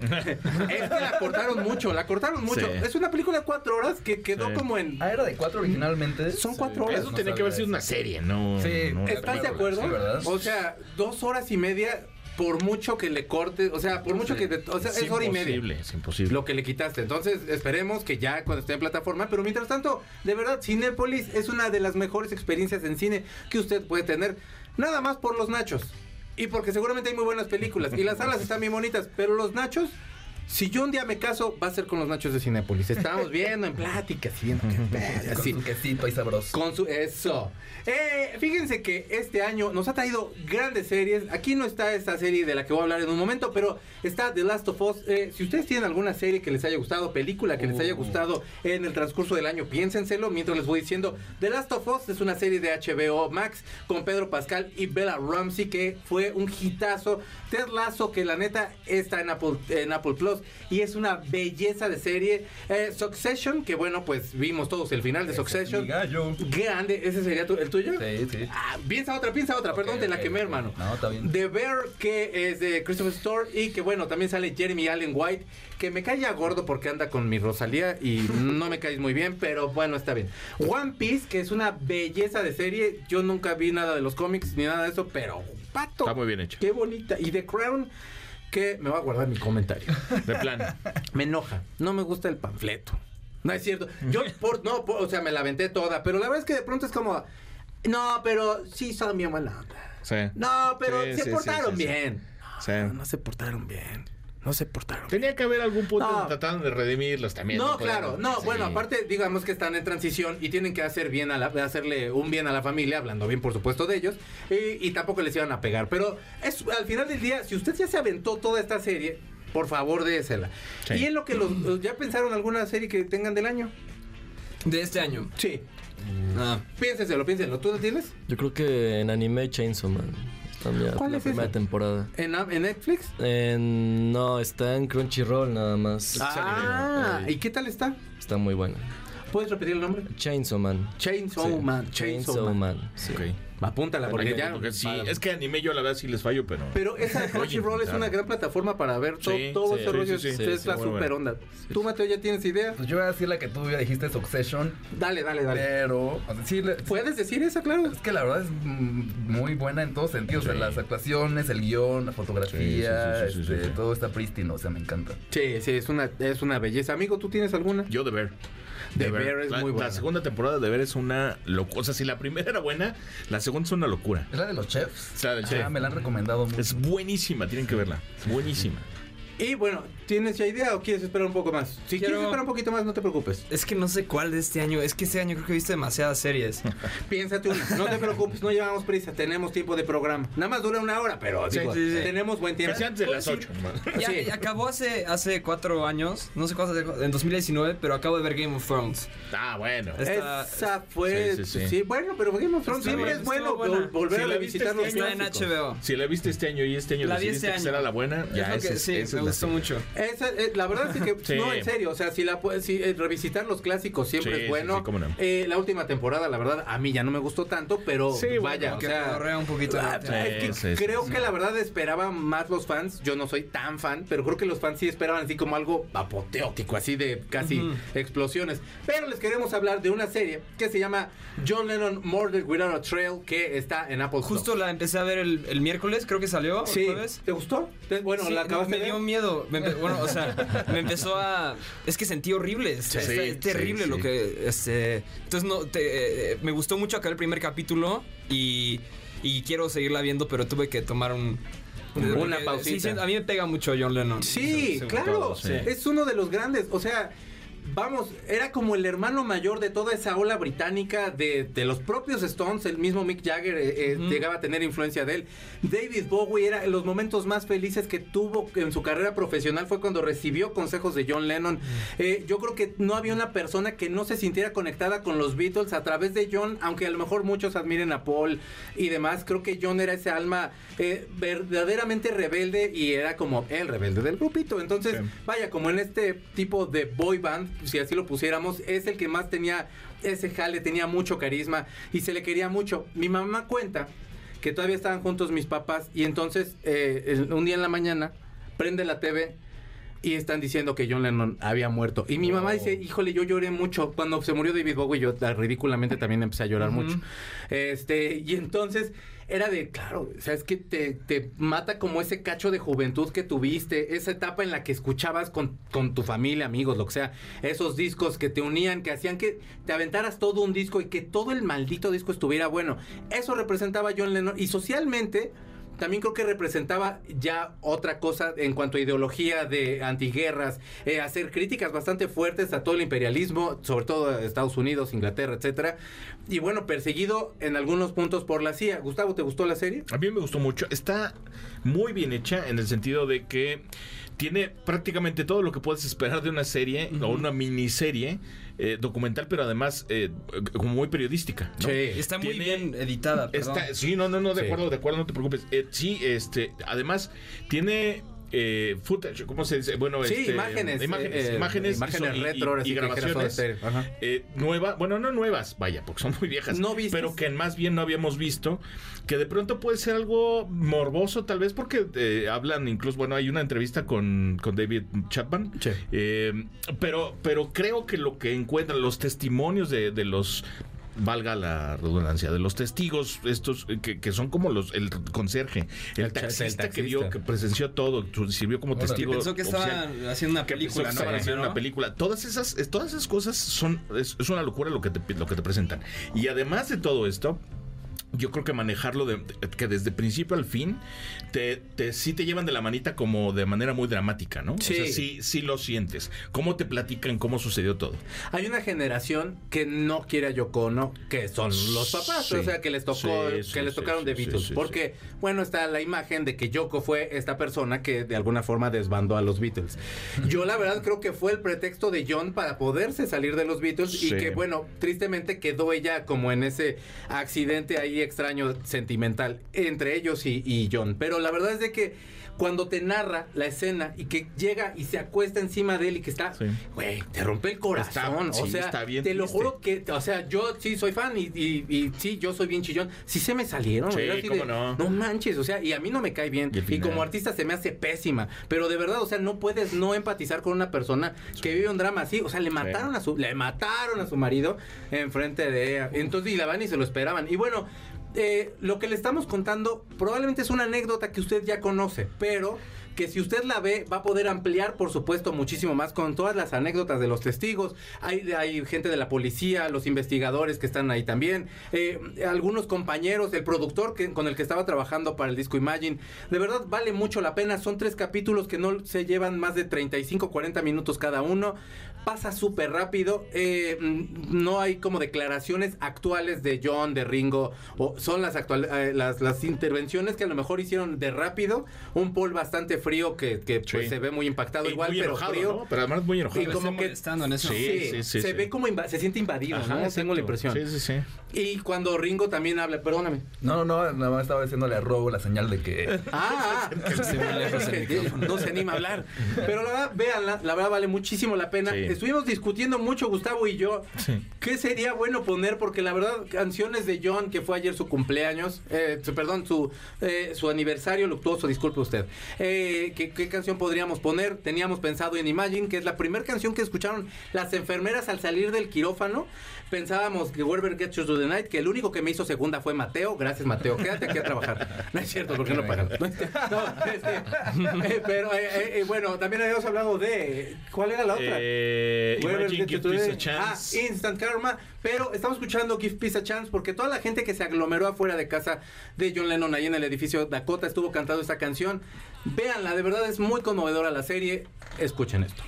Speaker 2: la cortaron mucho, la cortaron mucho.
Speaker 4: Sí.
Speaker 2: Es una película de cuatro horas que quedó
Speaker 4: Sí.
Speaker 2: como en...
Speaker 7: Ah, era de cuatro originalmente.
Speaker 2: Son cuatro horas.
Speaker 4: Eso
Speaker 7: no
Speaker 4: tenía que haber sido una serie, no.
Speaker 7: Sí,
Speaker 4: no una
Speaker 2: ¿Estás de acuerdo? o sea, dos horas y media, por mucho que le corte, o sea, por mucho que... te- o sea, es, hora y media.
Speaker 4: imposible, es imposible.
Speaker 2: Lo que le quitaste. Entonces, esperemos que ya cuando esté en plataforma. Pero mientras tanto, de verdad, Cinépolis es una de las mejores experiencias en cine que usted puede tener. Nada más por los nachos. Y porque seguramente hay muy buenas películas. Y las salas están bien bonitas. Pero los nachos, si yo un día me caso, va a ser con los nachos de Cinépolis. Estábamos viendo en pláticas, viendo que
Speaker 7: Con
Speaker 2: así.
Speaker 7: su quesito ahí sabroso.
Speaker 2: Con su eso. Eh, fíjense que este año nos ha traído grandes series. Aquí no está esta serie de la que voy a hablar en un momento, pero está The Last of Us. Eh, si ustedes tienen alguna serie que les haya gustado, película que les haya gustado en el transcurso del año, piénsenselo mientras les voy diciendo. The Last of Us es una serie de HBO Max con Pedro Pascal y Bella Ramsey que fue un hitazo. Ted Lasso que la neta está en Apple, en Apple Plus y es una belleza de serie. Eh, Succession, que bueno, pues vimos todos el final de Succession.
Speaker 7: Gallo.
Speaker 2: Grande, ese sería tu- el tuyo.
Speaker 7: Sí, sí.
Speaker 2: Ah, piensa otra, piensa otra, perdón,
Speaker 7: Ok,
Speaker 2: te la quemé, hermano.
Speaker 7: No, está bien.
Speaker 2: The Bear, que es de Christopher Store, y que bueno, también sale Jeremy Allen White, que me cae ya gordo porque anda con mi Rosalía y [laughs] no me caes muy bien, pero bueno, está bien. One Piece, que es una belleza de serie, yo nunca vi nada de los cómics ni nada de eso, pero pato.
Speaker 4: Está muy bien hecho.
Speaker 2: Qué bonita. Y The Crown, que me va a guardar mi comentario.
Speaker 4: De plan.
Speaker 2: Me enoja. No me gusta el panfleto. No es cierto. Yo, por, no, por- o sea, me la aventé toda, pero la verdad es que de pronto es como, no, pero sí son bien buena onda.
Speaker 4: Sí.
Speaker 2: No, pero
Speaker 4: Sí,
Speaker 2: se
Speaker 4: sí,
Speaker 2: portaron bien.
Speaker 4: Sí.
Speaker 2: No, no se portaron bien. No se portaron.
Speaker 4: Tenía que haber algún punto
Speaker 2: No.
Speaker 4: donde trataron de redimirlos también.
Speaker 2: No, claro, no,
Speaker 4: Sí.
Speaker 2: bueno, aparte, digamos que están en transición y tienen que hacer bien a la, hacerle un bien a la familia, hablando bien, por supuesto, de ellos, y, y tampoco les iban a pegar. Pero es al final del día, si usted ya se aventó toda esta serie, por favor, désela.
Speaker 4: Sí.
Speaker 2: Y en lo que los, ¿ya pensaron alguna serie que tengan del año?
Speaker 3: De este año.
Speaker 2: Sí.
Speaker 3: Ah.
Speaker 2: Piénsenselo, piénsenselo. ¿Tú lo tienes?
Speaker 5: Yo creo que en anime Chainsaw Man. En
Speaker 2: ¿Cuál
Speaker 5: la
Speaker 2: es
Speaker 5: primera
Speaker 2: esa?
Speaker 5: temporada.
Speaker 2: ¿En, en Netflix?
Speaker 5: En- no, está en Crunchyroll nada más.
Speaker 2: Ah,
Speaker 5: Eh,
Speaker 2: ¿y qué tal está?
Speaker 5: Está muy buena.
Speaker 2: ¿Puedes repetir el nombre?
Speaker 5: Chainsaw Man.
Speaker 2: Chainsaw
Speaker 5: Sí.
Speaker 2: Man. Chainsaw, Man.
Speaker 5: sí.
Speaker 4: Ok.
Speaker 2: Apúntala, porque ya...
Speaker 4: Porque sí, es que anime yo la verdad sí les fallo, pero.
Speaker 2: Pero esa [laughs] Crunchyroll es una gran plataforma para ver to-
Speaker 4: Sí,
Speaker 2: todo
Speaker 4: sí,
Speaker 2: ese
Speaker 4: sí,
Speaker 2: rollo.
Speaker 4: sí, sí,
Speaker 2: es
Speaker 5: sí,
Speaker 2: la super
Speaker 4: bueno.
Speaker 2: onda. ¿Tú, Mateo, ya tienes idea?
Speaker 7: Pues yo voy a decir la que tú ya dijiste, Succession.
Speaker 2: Dale, dale, dale.
Speaker 7: Pero, o sea, sí, le-
Speaker 2: ¿Puedes decir esa, claro?
Speaker 7: es que la verdad es mm, muy buena en todos sentidos. O sea, las actuaciones, el guion, la fotografía,
Speaker 4: Sí, sí, sí, sí,
Speaker 7: este,
Speaker 4: sí, sí.
Speaker 7: todo está prístino. O sea, me encanta.
Speaker 2: Sí, sí, es una, es una belleza. Amigo, ¿tú tienes alguna?
Speaker 4: Yo de ver.
Speaker 2: The Bear es
Speaker 4: la,
Speaker 2: muy buena.
Speaker 4: La segunda temporada de ver es una locura. O sea, si la primera era buena, la segunda es una locura.
Speaker 7: ¿Es la de los chefs?
Speaker 4: O sea, del
Speaker 7: Ah,
Speaker 4: chef.
Speaker 7: me la han recomendado mucho.
Speaker 4: Es buenísima, tienen que verla. Buenísima.
Speaker 2: Y bueno, ¿tienes ya idea o quieres esperar un poco más? Si
Speaker 3: Quiero-
Speaker 2: quieres esperar un poquito más, no te preocupes.
Speaker 3: Es que no sé cuál de este año. Es que este año creo que he visto demasiadas series. [laughs]
Speaker 2: Piénsate una. No te preocupes, no llevamos prisa. Tenemos tiempo de programa. Nada más dura una hora, pero digo,
Speaker 3: sí, sí.
Speaker 2: tenemos buen
Speaker 4: Que
Speaker 2: tiempo.
Speaker 4: sea antes de las
Speaker 3: Sí.
Speaker 4: 8.
Speaker 3: Ya,
Speaker 2: Sí.
Speaker 3: ya acabó hace, hace cuatro años, no sé cuánto, en 2019, pero acabo de ver Game of Thrones.
Speaker 4: Ah, bueno.
Speaker 3: Está-
Speaker 2: Esa fue.
Speaker 4: Sí,
Speaker 2: Sí,
Speaker 4: sí, sí.
Speaker 2: bueno, pero Game of Thrones siempre es bueno vol- volver
Speaker 4: Si
Speaker 2: a
Speaker 4: viste
Speaker 2: revisitar los
Speaker 4: este año-
Speaker 3: Está en. HBO.
Speaker 4: Si la viste este año y este año
Speaker 3: La vi este
Speaker 4: que
Speaker 3: año.
Speaker 4: era la buena,
Speaker 3: Es
Speaker 4: ya
Speaker 3: lo
Speaker 4: esa
Speaker 3: que-
Speaker 4: es-
Speaker 3: sí,
Speaker 4: es
Speaker 3: gustó mucho.
Speaker 2: Esa, eh, la verdad es que,
Speaker 4: Sí.
Speaker 2: no, en serio, o sea, si la si, eh, revisitar los clásicos siempre
Speaker 4: Sí,
Speaker 2: es bueno.
Speaker 4: sí, cómo no.
Speaker 2: Eh, la última temporada, la verdad, a mí ya no me gustó tanto, pero
Speaker 4: Sí, bueno,
Speaker 2: vaya, o
Speaker 3: Que
Speaker 2: sea,
Speaker 3: un poquito. la
Speaker 2: Ah, es que creo
Speaker 4: sí.
Speaker 2: que la verdad esperaban más los fans. Yo no soy tan fan, pero creo que los fans sí esperaban así como algo apoteótico, así de casi
Speaker 3: Ujú.
Speaker 2: explosiones. Pero les queremos hablar de una serie que se llama John Lennon Murdered Without a Trail, que está en Apple
Speaker 3: Justo la empecé a ver el, el miércoles, creo que salió.
Speaker 2: Sí. ¿te gustó? Bueno,
Speaker 3: Sí,
Speaker 2: la acabaste
Speaker 3: me
Speaker 2: de
Speaker 3: dio
Speaker 2: ver?
Speaker 3: Miedo. Me empe- bueno, o sea, me empezó a. Es que sentí horrible. Es,
Speaker 4: Sí,
Speaker 3: es- es
Speaker 4: sí,
Speaker 3: terrible
Speaker 4: sí.
Speaker 3: lo que. Este, entonces, no, te- eh, me gustó mucho acá el primer capítulo y, y quiero seguirla viendo, pero tuve que tomar un.
Speaker 2: Una
Speaker 3: porque,
Speaker 2: pausita.
Speaker 3: sí, sí, a mí me pega mucho John Lennon.
Speaker 2: Sí,
Speaker 3: Sí,
Speaker 2: claro.
Speaker 4: todo, sí.
Speaker 2: Es uno de los grandes. O sea, vamos, era como el hermano mayor de toda esa ola británica de, de los propios Stones, el mismo Mick Jagger eh, eh, llegaba a tener influencia de él. David Bowie era los momentos más felices que tuvo en su carrera profesional fue cuando recibió consejos de John Lennon. Eh, yo creo que no había una persona que no se sintiera conectada con los Beatles a través de John, aunque a lo mejor muchos admiren a Paul y demás. Creo que John era ese alma eh, verdaderamente rebelde y era como el rebelde del grupito. Entonces, vaya, como en este tipo de boy band, si así lo pusiéramos, es el que más tenía ese jale, tenía mucho carisma y se le quería mucho. Mi mamá cuenta que todavía estaban juntos mis papás y entonces eh, un día en la mañana prende la TV y están diciendo que John Lennon había muerto. Y mi mamá dice, híjole, yo lloré mucho. Cuando se murió David Bowie, yo ridículamente también empecé a llorar mucho. Este, y entonces era de, claro, o sea, es que te, te mata como ese cacho de juventud que tuviste, esa etapa en la que escuchabas con, con tu familia, amigos, lo que sea, esos discos que te unían, que hacían que te aventaras todo un disco y que todo el maldito disco estuviera bueno. Eso representaba John Lennon y socialmente también creo que representaba ya otra cosa en cuanto a ideología de antiguerras, eh, hacer críticas bastante fuertes a todo el imperialismo, sobre todo a Estados Unidos, Inglaterra, etcétera. Y bueno, perseguido en algunos puntos por la CIA. Gustavo, ¿te gustó la serie?
Speaker 4: A mí me gustó mucho. Está muy bien hecha en el sentido de que tiene prácticamente todo lo que puedes esperar de una serie o una miniserie eh, documental, pero además eh, como muy periodística. ¿no?
Speaker 3: Está muy
Speaker 4: Tiene-
Speaker 3: bien editada.
Speaker 4: Está- sí, no, no, no, de
Speaker 2: Sí.
Speaker 4: acuerdo, de acuerdo, no te preocupes. Eh, sí, este, además tiene eh, footage, ¿cómo se dice? Bueno,
Speaker 2: Sí,
Speaker 4: este,
Speaker 2: imágenes,
Speaker 4: imágenes,
Speaker 2: eh,
Speaker 4: imágenes,
Speaker 2: imágenes
Speaker 4: y, y-
Speaker 2: retro,
Speaker 4: y grabaciones eh, nuevas, bueno, no nuevas, vaya, porque son muy viejas,
Speaker 2: No
Speaker 4: pero que más bien no habíamos visto, que de pronto puede ser algo morboso, tal vez porque eh, hablan incluso, bueno, hay una entrevista con, con David Chapman,
Speaker 2: Sí.
Speaker 4: pero, pero creo que lo que encuentran los testimonios de, de los valga la redundancia, de los testigos estos eh, que, que son como los el conserje, el,
Speaker 2: El cha- el
Speaker 4: taxista, que vio, que presenció todo, sirvió como testigo.
Speaker 3: Pensó que estaban haciendo una película,
Speaker 4: haciendo una película. Todas esas, es- todas esas cosas son, es, es una locura lo que, te, lo que te presentan. Y además de todo esto, yo creo que manejarlo de, que desde principio al fin te, te sí te llevan de la manita como de manera muy dramática, ¿no?
Speaker 2: Sí.
Speaker 4: O sea, sí, sí lo sientes. ¿Cómo te platican cómo sucedió todo?
Speaker 2: Hay una generación que no quiere a Yoko Ono, que son los papás,
Speaker 4: Sí.
Speaker 2: o sea, que les tocó,
Speaker 4: Sí,
Speaker 2: que les tocaron de Beatles. porque, bueno, está la imagen de que Yoko fue esta persona que de alguna forma desbandó a los Beatles. [laughs] Yo la verdad creo que fue el pretexto de John para poderse salir de los Beatles y que, bueno, tristemente quedó ella como en ese accidente ahí extraño sentimental entre ellos y, y John. Pero la verdad es de que cuando te narra la escena y que llega y se acuesta encima de él y que está,
Speaker 4: Sí.
Speaker 2: güey, te rompe el corazón.
Speaker 4: Está-
Speaker 2: o
Speaker 4: sí,
Speaker 2: sea,
Speaker 4: está bien
Speaker 2: te lo juro que, o sea, yo sí soy fan y, y- y sí, yo soy bien chillón. Sí se me salieron.
Speaker 4: Sí, cómo
Speaker 2: de,
Speaker 4: no.
Speaker 2: manches, o sea, y a mí no me cae bien.
Speaker 4: Y
Speaker 2: como artista se me hace pésima. Pero de verdad, o sea, no puedes no empatizar con una persona que vive un drama así. O sea, le mataron a su, le mataron a su marido enfrente de ella. Entonces, y la van y se lo esperaban. Y bueno. Eh, lo que le estamos contando probablemente es una anécdota que usted ya conoce, pero que si usted la ve va a poder ampliar, por supuesto, muchísimo más con todas las anécdotas de los testigos. Hay, hay gente de la policía, los investigadores que están ahí también, eh, algunos compañeros, el productor que, con el que estaba trabajando para el disco Imagine. De verdad vale mucho la pena. Son tres capítulos que no se llevan más de 35, 40 minutos cada uno. Pasa súper rápido. eh, no hay como declaraciones actuales de John, de Ringo. O son las, actual, eh, las, las intervenciones que a lo mejor hicieron de rápido. Un Paul bastante frío que, que, pues,
Speaker 4: Sí.
Speaker 2: se ve muy impactado
Speaker 4: Y
Speaker 2: igual,
Speaker 4: muy
Speaker 2: pero
Speaker 4: enojado,
Speaker 2: frío.
Speaker 4: ¿no? Pero además muy enojado.
Speaker 2: Y como que-
Speaker 3: en eso.
Speaker 4: Sí,
Speaker 2: Sí,
Speaker 4: sí, sí,
Speaker 2: se
Speaker 4: sí.
Speaker 2: ve como se siente invadido,
Speaker 4: Ajá,
Speaker 2: ¿no? Tengo la impresión.
Speaker 4: Sí, sí, sí.
Speaker 2: Y cuando Ringo también habla, perdóname.
Speaker 7: No, no, nada más estaba diciéndole a Robo la señal de que.
Speaker 2: Ah, [laughs] no se anima a hablar. Pero la verdad, véanla, la verdad vale muchísimo la pena.
Speaker 4: Sí.
Speaker 2: Estuvimos discutiendo mucho, Gustavo y yo,
Speaker 4: Sí.
Speaker 2: qué sería bueno poner, porque la verdad, canciones de John, que fue ayer su cumpleaños, eh, su- perdón, su, eh, su aniversario luctuoso, disculpe usted. Eh, ¿qué, qué canción podríamos poner? Teníamos pensado en Imagine, que es la primera canción que escucharon las enfermeras al salir del quirófano. Pensábamos que Wherever Gets You to the Night, que el único que me hizo segunda fue Mateo. Gracias, Mateo. Quédate aquí a trabajar. No es cierto, porque no pagan. No, este, [laughs] no, este, eh, pero eh, eh, bueno, también habíamos hablado de. ¿Cuál era la otra?
Speaker 4: Eh, Imagine
Speaker 2: Gets You
Speaker 4: Give
Speaker 2: to the Night.
Speaker 4: Chance.
Speaker 2: Ah, Instant Karma. Pero estamos escuchando Give Peace a Chance porque toda la gente que se aglomeró afuera de casa de John Lennon ahí en el edificio Dakota estuvo cantando esta canción. Véanla, de verdad es muy conmovedora la serie. Escuchen esto.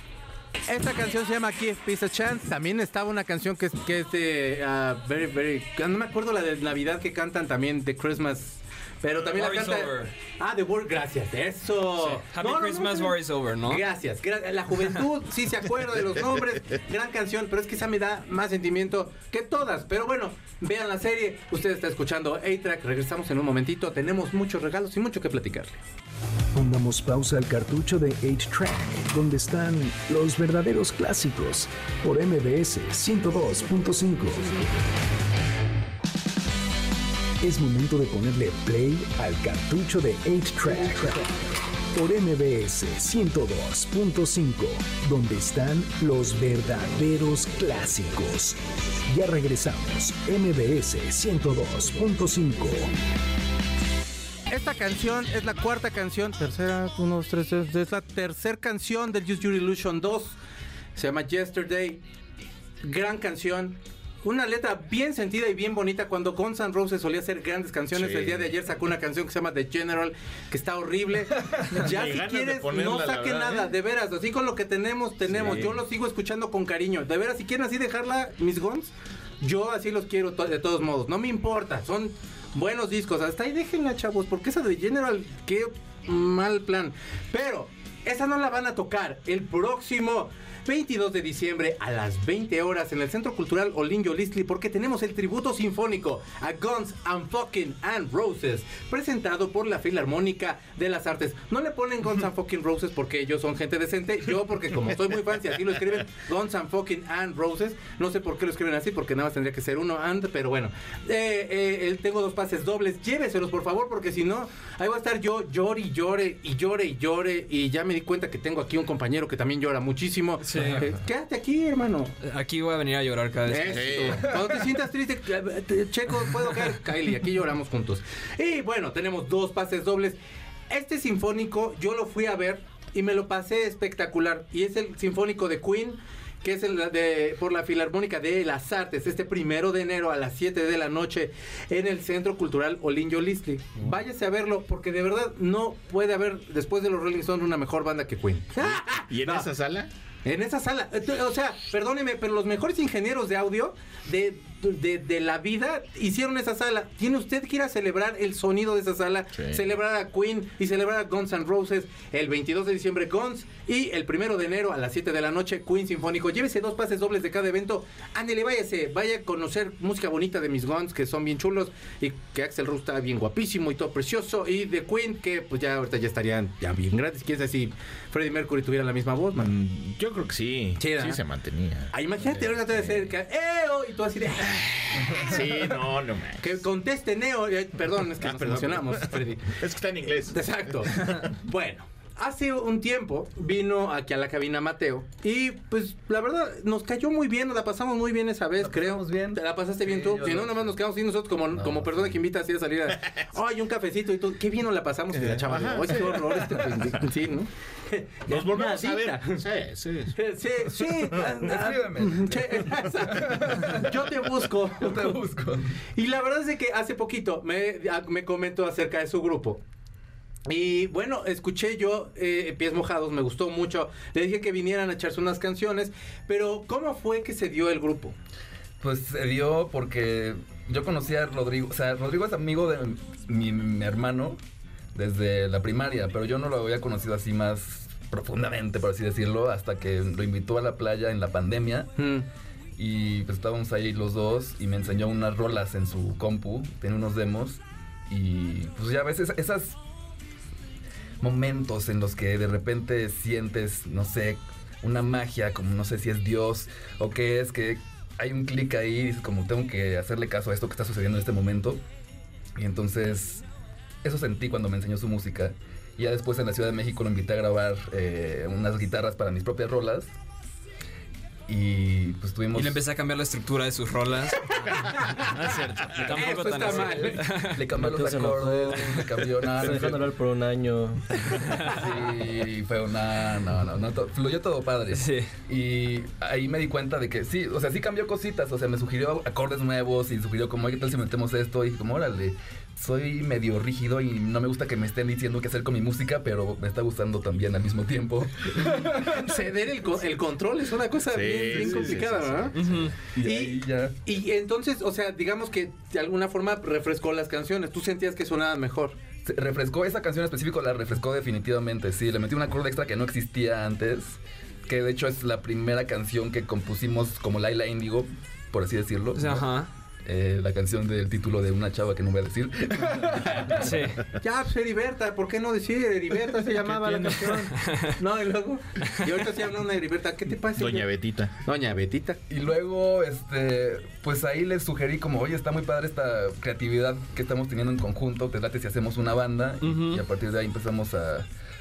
Speaker 2: Esta canción se llama Give Peace a Chance. También estaba una canción que es, que es de ah, Very, Very. No me acuerdo la de Navidad que cantan también, de Christmas. Pero también
Speaker 3: War
Speaker 2: la
Speaker 3: is
Speaker 2: canta.
Speaker 3: over.
Speaker 2: Ah, The World, gracias. Eso.
Speaker 3: Happy
Speaker 2: No, no, no,
Speaker 3: Christmas,
Speaker 2: no.
Speaker 3: War is over, ¿no?
Speaker 2: Gracias. gra- La juventud [laughs] sí se acuerda de los nombres. Gran canción, pero es que esa me da más sentimiento que todas. Pero bueno, vean la serie. Usted está escuchando A-Track. Regresamos en un momentito. Tenemos muchos regalos y mucho que platicarle.
Speaker 1: Pongamos pausa al cartucho de 8-Track, donde están los verdaderos clásicos, por MBS 102.5. Es momento de ponerle play al cartucho de 8-Track, por MBS 102.5, donde están los verdaderos clásicos. Ya regresamos, MBS 102.5.
Speaker 2: Esta canción es la cuarta canción, tercera, uno, dos, tres, es la tercera canción del Use Your Illusion 2. Se llama Yesterday. Gran canción. Una letra bien sentida y bien bonita. Cuando Guns N' Roses solía hacer grandes canciones,
Speaker 4: Sí.
Speaker 2: el día de ayer sacó una canción que se llama The General, que está horrible. [laughs] ya si quieres,
Speaker 4: ponerla,
Speaker 2: no saque
Speaker 4: verdad,
Speaker 2: nada,
Speaker 4: ¿eh?
Speaker 2: de veras. Así con lo que tenemos, tenemos.
Speaker 4: Sí.
Speaker 2: Yo lo sigo escuchando con cariño. De veras, si quieren así dejarla, mis Guns, yo así los quiero to- de todos modos. No me importa, son buenos discos. Hasta ahí déjenla, chavos, porque esa de General, qué mal plan. Pero esa no la van a tocar el próximo 22 de diciembre a las 20 horas en el Centro Cultural Olinjo Listli porque tenemos el tributo sinfónico a Guns and Fucking and Roses presentado por la Filarmónica de las Artes. No le ponen Guns and [laughs] Fucking Roses porque ellos son gente decente, yo porque como soy muy fan si así lo escriben Guns and Fucking and Roses, no sé por qué lo escriben así porque nada más tendría que ser uno and, pero bueno. Eh, eh, eh, tengo dos pases dobles, lléveselos por favor porque si no, ahí va a estar yo llore y llore y llore y llore y ya me di cuenta que tengo aquí un compañero que también llora muchísimo.
Speaker 3: Sí.
Speaker 2: Eh, [laughs] quédate aquí, hermano.
Speaker 3: Aquí voy a venir a llorar cada vez. que-
Speaker 2: Eso. [laughs] Cuando te sientas triste, te- Checo, puedo caer. [laughs] Kylie, aquí lloramos juntos. Y bueno, tenemos dos pases dobles. Este sinfónico yo lo fui a ver y me lo pasé espectacular. Y es el sinfónico de Queen, que es el de, por la Filarmónica de las Artes, este primero de enero a las 7 de la noche en el Centro Cultural Olinjo Listli. Váyase a verlo porque de verdad no puede haber, después de los Rolling Stones, una mejor banda que Queen.
Speaker 4: ¿Y en
Speaker 2: No.
Speaker 4: esa sala?
Speaker 2: En esa sala. Ent- O sea, perdóneme, pero los mejores ingenieros de audio de, de, de la vida hicieron esa sala. Tiene usted que ir a celebrar el sonido de esa sala,
Speaker 4: Sí.
Speaker 2: celebrar a Queen y celebrar a Guns N' Roses el 22 de diciembre Guns y el primero de enero a las 7 de la noche Queen Sinfónico. Llévese dos pases dobles de cada evento. Ándele, váyase, vaya a conocer música bonita de mis Guns que son bien chulos y que Axel Rose está bien guapísimo y todo precioso y de Queen que pues ya ahorita ya estarían ya bien grandes. Quién sabe si Freddie Mercury tuviera la misma voz, man.
Speaker 4: Mm, Yo creo que sí.
Speaker 2: Sí,
Speaker 4: se mantenía.
Speaker 2: Ah, imagínate, ahorita te va a decir que, ¡Eo! Y tú así de,
Speaker 4: Sí, no, no man.
Speaker 2: que conteste Neo. Eh, Perdón, es que
Speaker 4: Ah,
Speaker 2: nos
Speaker 4: perdón.
Speaker 2: emocionamos, [laughs] Freddy.
Speaker 4: Es que está en inglés.
Speaker 2: Exacto. [laughs] Bueno, hace un tiempo vino aquí a la cabina Mateo y pues la verdad nos cayó muy bien, nos la pasamos muy bien esa vez,
Speaker 7: La
Speaker 2: creo.
Speaker 7: bien.
Speaker 2: ¿Te la pasaste bien
Speaker 7: Sí,
Speaker 2: tú? Si no,
Speaker 7: lo-
Speaker 2: nomás nos quedamos así nosotros como,
Speaker 7: No.
Speaker 2: como persona que invita así a salir a... [laughs] ¡Ay, un cafecito! Y tú, qué bien nos la pasamos. Y la chava, ¡ay, qué horror este! Sí, ¿no? [laughs]
Speaker 4: Nos volvemos a ver. Sí, sí.
Speaker 2: Sí, [laughs] sí.
Speaker 7: Escríbeme.
Speaker 2: Yo te busco.
Speaker 7: Yo te busco.
Speaker 2: Y la verdad es que hace poquito me, me comentó acerca de su grupo. Y bueno, escuché yo eh, Pies Mojados, me gustó mucho. Le dije que vinieran a echarse unas canciones. Pero, ¿cómo fue que se dio el grupo?
Speaker 7: Pues se dio porque yo conocí a Rodrigo. O sea, Rodrigo es amigo de mi, mi hermano desde la primaria, pero yo no lo había conocido así más profundamente, por así decirlo, hasta que lo invitó a la playa en la pandemia.
Speaker 2: Mm,
Speaker 7: Y pues estábamos ahí los dos y me enseñó unas rolas en su compu, tiene unos demos. Y pues ya ves, esas, esas momentos en los que de repente sientes, no sé, una magia, como no sé si es Dios o qué es, que hay un clic ahí dices como tengo que hacerle caso a esto que está sucediendo en este momento. Y entonces, eso sentí cuando me enseñó su música. Y ya después en la Ciudad de México lo invité a grabar eh, unas guitarras para mis propias rolas. Y pues tuvimos...
Speaker 3: Y le empecé a cambiar la estructura de sus rolas. [laughs] no es cierto. Tampoco
Speaker 2: Eso
Speaker 3: tan
Speaker 2: está mal. [laughs]
Speaker 7: Le cambió los acordes, le cambió nada.
Speaker 5: Se dejaron hablar por un año.
Speaker 7: Sí, fue una. No, no, no. to- fluyó todo padre.
Speaker 3: Sí.
Speaker 7: Y ahí me di cuenta de que sí, o sea, sí cambió cositas. O sea, me sugirió acordes nuevos y sugirió como, "Oye, ¿qué tal si metemos esto? Y dije, como, órale. Soy medio rígido y no me gusta que me estén diciendo qué hacer con mi música, pero me está gustando también al mismo tiempo. [laughs]
Speaker 2: Ceder el, co- el control es una cosa
Speaker 4: Sí,
Speaker 2: bien, bien
Speaker 4: sí,
Speaker 2: complicada,
Speaker 4: sí, sí,
Speaker 2: ¿verdad?
Speaker 7: Y,
Speaker 2: Y-
Speaker 7: de ahí ya.
Speaker 2: Y entonces, o sea, digamos que de alguna forma refrescó las canciones. Tú sentías que sonaban mejor.
Speaker 7: Se refrescó esa canción en específico, la refrescó definitivamente. Sí, le metí un acorde extra que no existía antes. Que de hecho es la primera canción que compusimos como Laila Indigo, por así decirlo. ¿no? Eh, la canción del título de una chava que no voy a decir. [laughs]
Speaker 3: Sí.
Speaker 2: Ya, pues Heriberta, ¿por qué no decir Heriberta se llamaba la canción? [laughs] No, y luego. Y ahorita se habla una Heriberta. ¿Qué te pasa?
Speaker 4: Doña Betita.
Speaker 2: Doña Betita.
Speaker 7: Y luego, este, pues ahí les sugerí como, oye, está muy padre esta creatividad que estamos teniendo en conjunto, te late si hacemos una banda. Y, a partir de ahí empezamos a,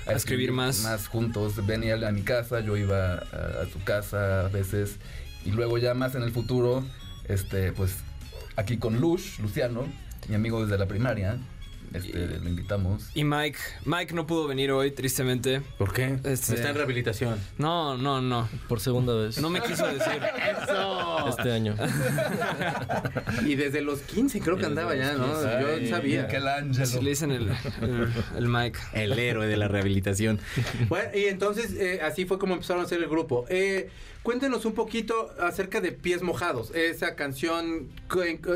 Speaker 3: A escribir más.
Speaker 7: Más juntos. Venía a mi casa, yo iba a, a su casa a veces. Y luego ya más en el futuro, este, pues aquí con Lush, Luciano, mi amigo desde la primaria, este, lo invitamos.
Speaker 3: Y Mike, Mike no pudo venir hoy, tristemente.
Speaker 2: ¿Por qué?
Speaker 3: Este-
Speaker 2: Está en rehabilitación.
Speaker 3: No, no, no.
Speaker 5: Por segunda vez.
Speaker 3: No me quiso decir. [laughs]
Speaker 2: ¡Eso!
Speaker 5: Este año. [laughs]
Speaker 2: Y desde los 15 creo que andaba ya, ¿no?
Speaker 5: 15.
Speaker 2: Yo sabía.
Speaker 7: Michelangelo.
Speaker 3: Así le dicen el, el, el Mike.
Speaker 2: El héroe de la rehabilitación. [laughs] Bueno, y entonces eh, así fue como empezaron a hacer el grupo. Eh, cuéntenos un poquito acerca de Pies Mojados. Esa canción,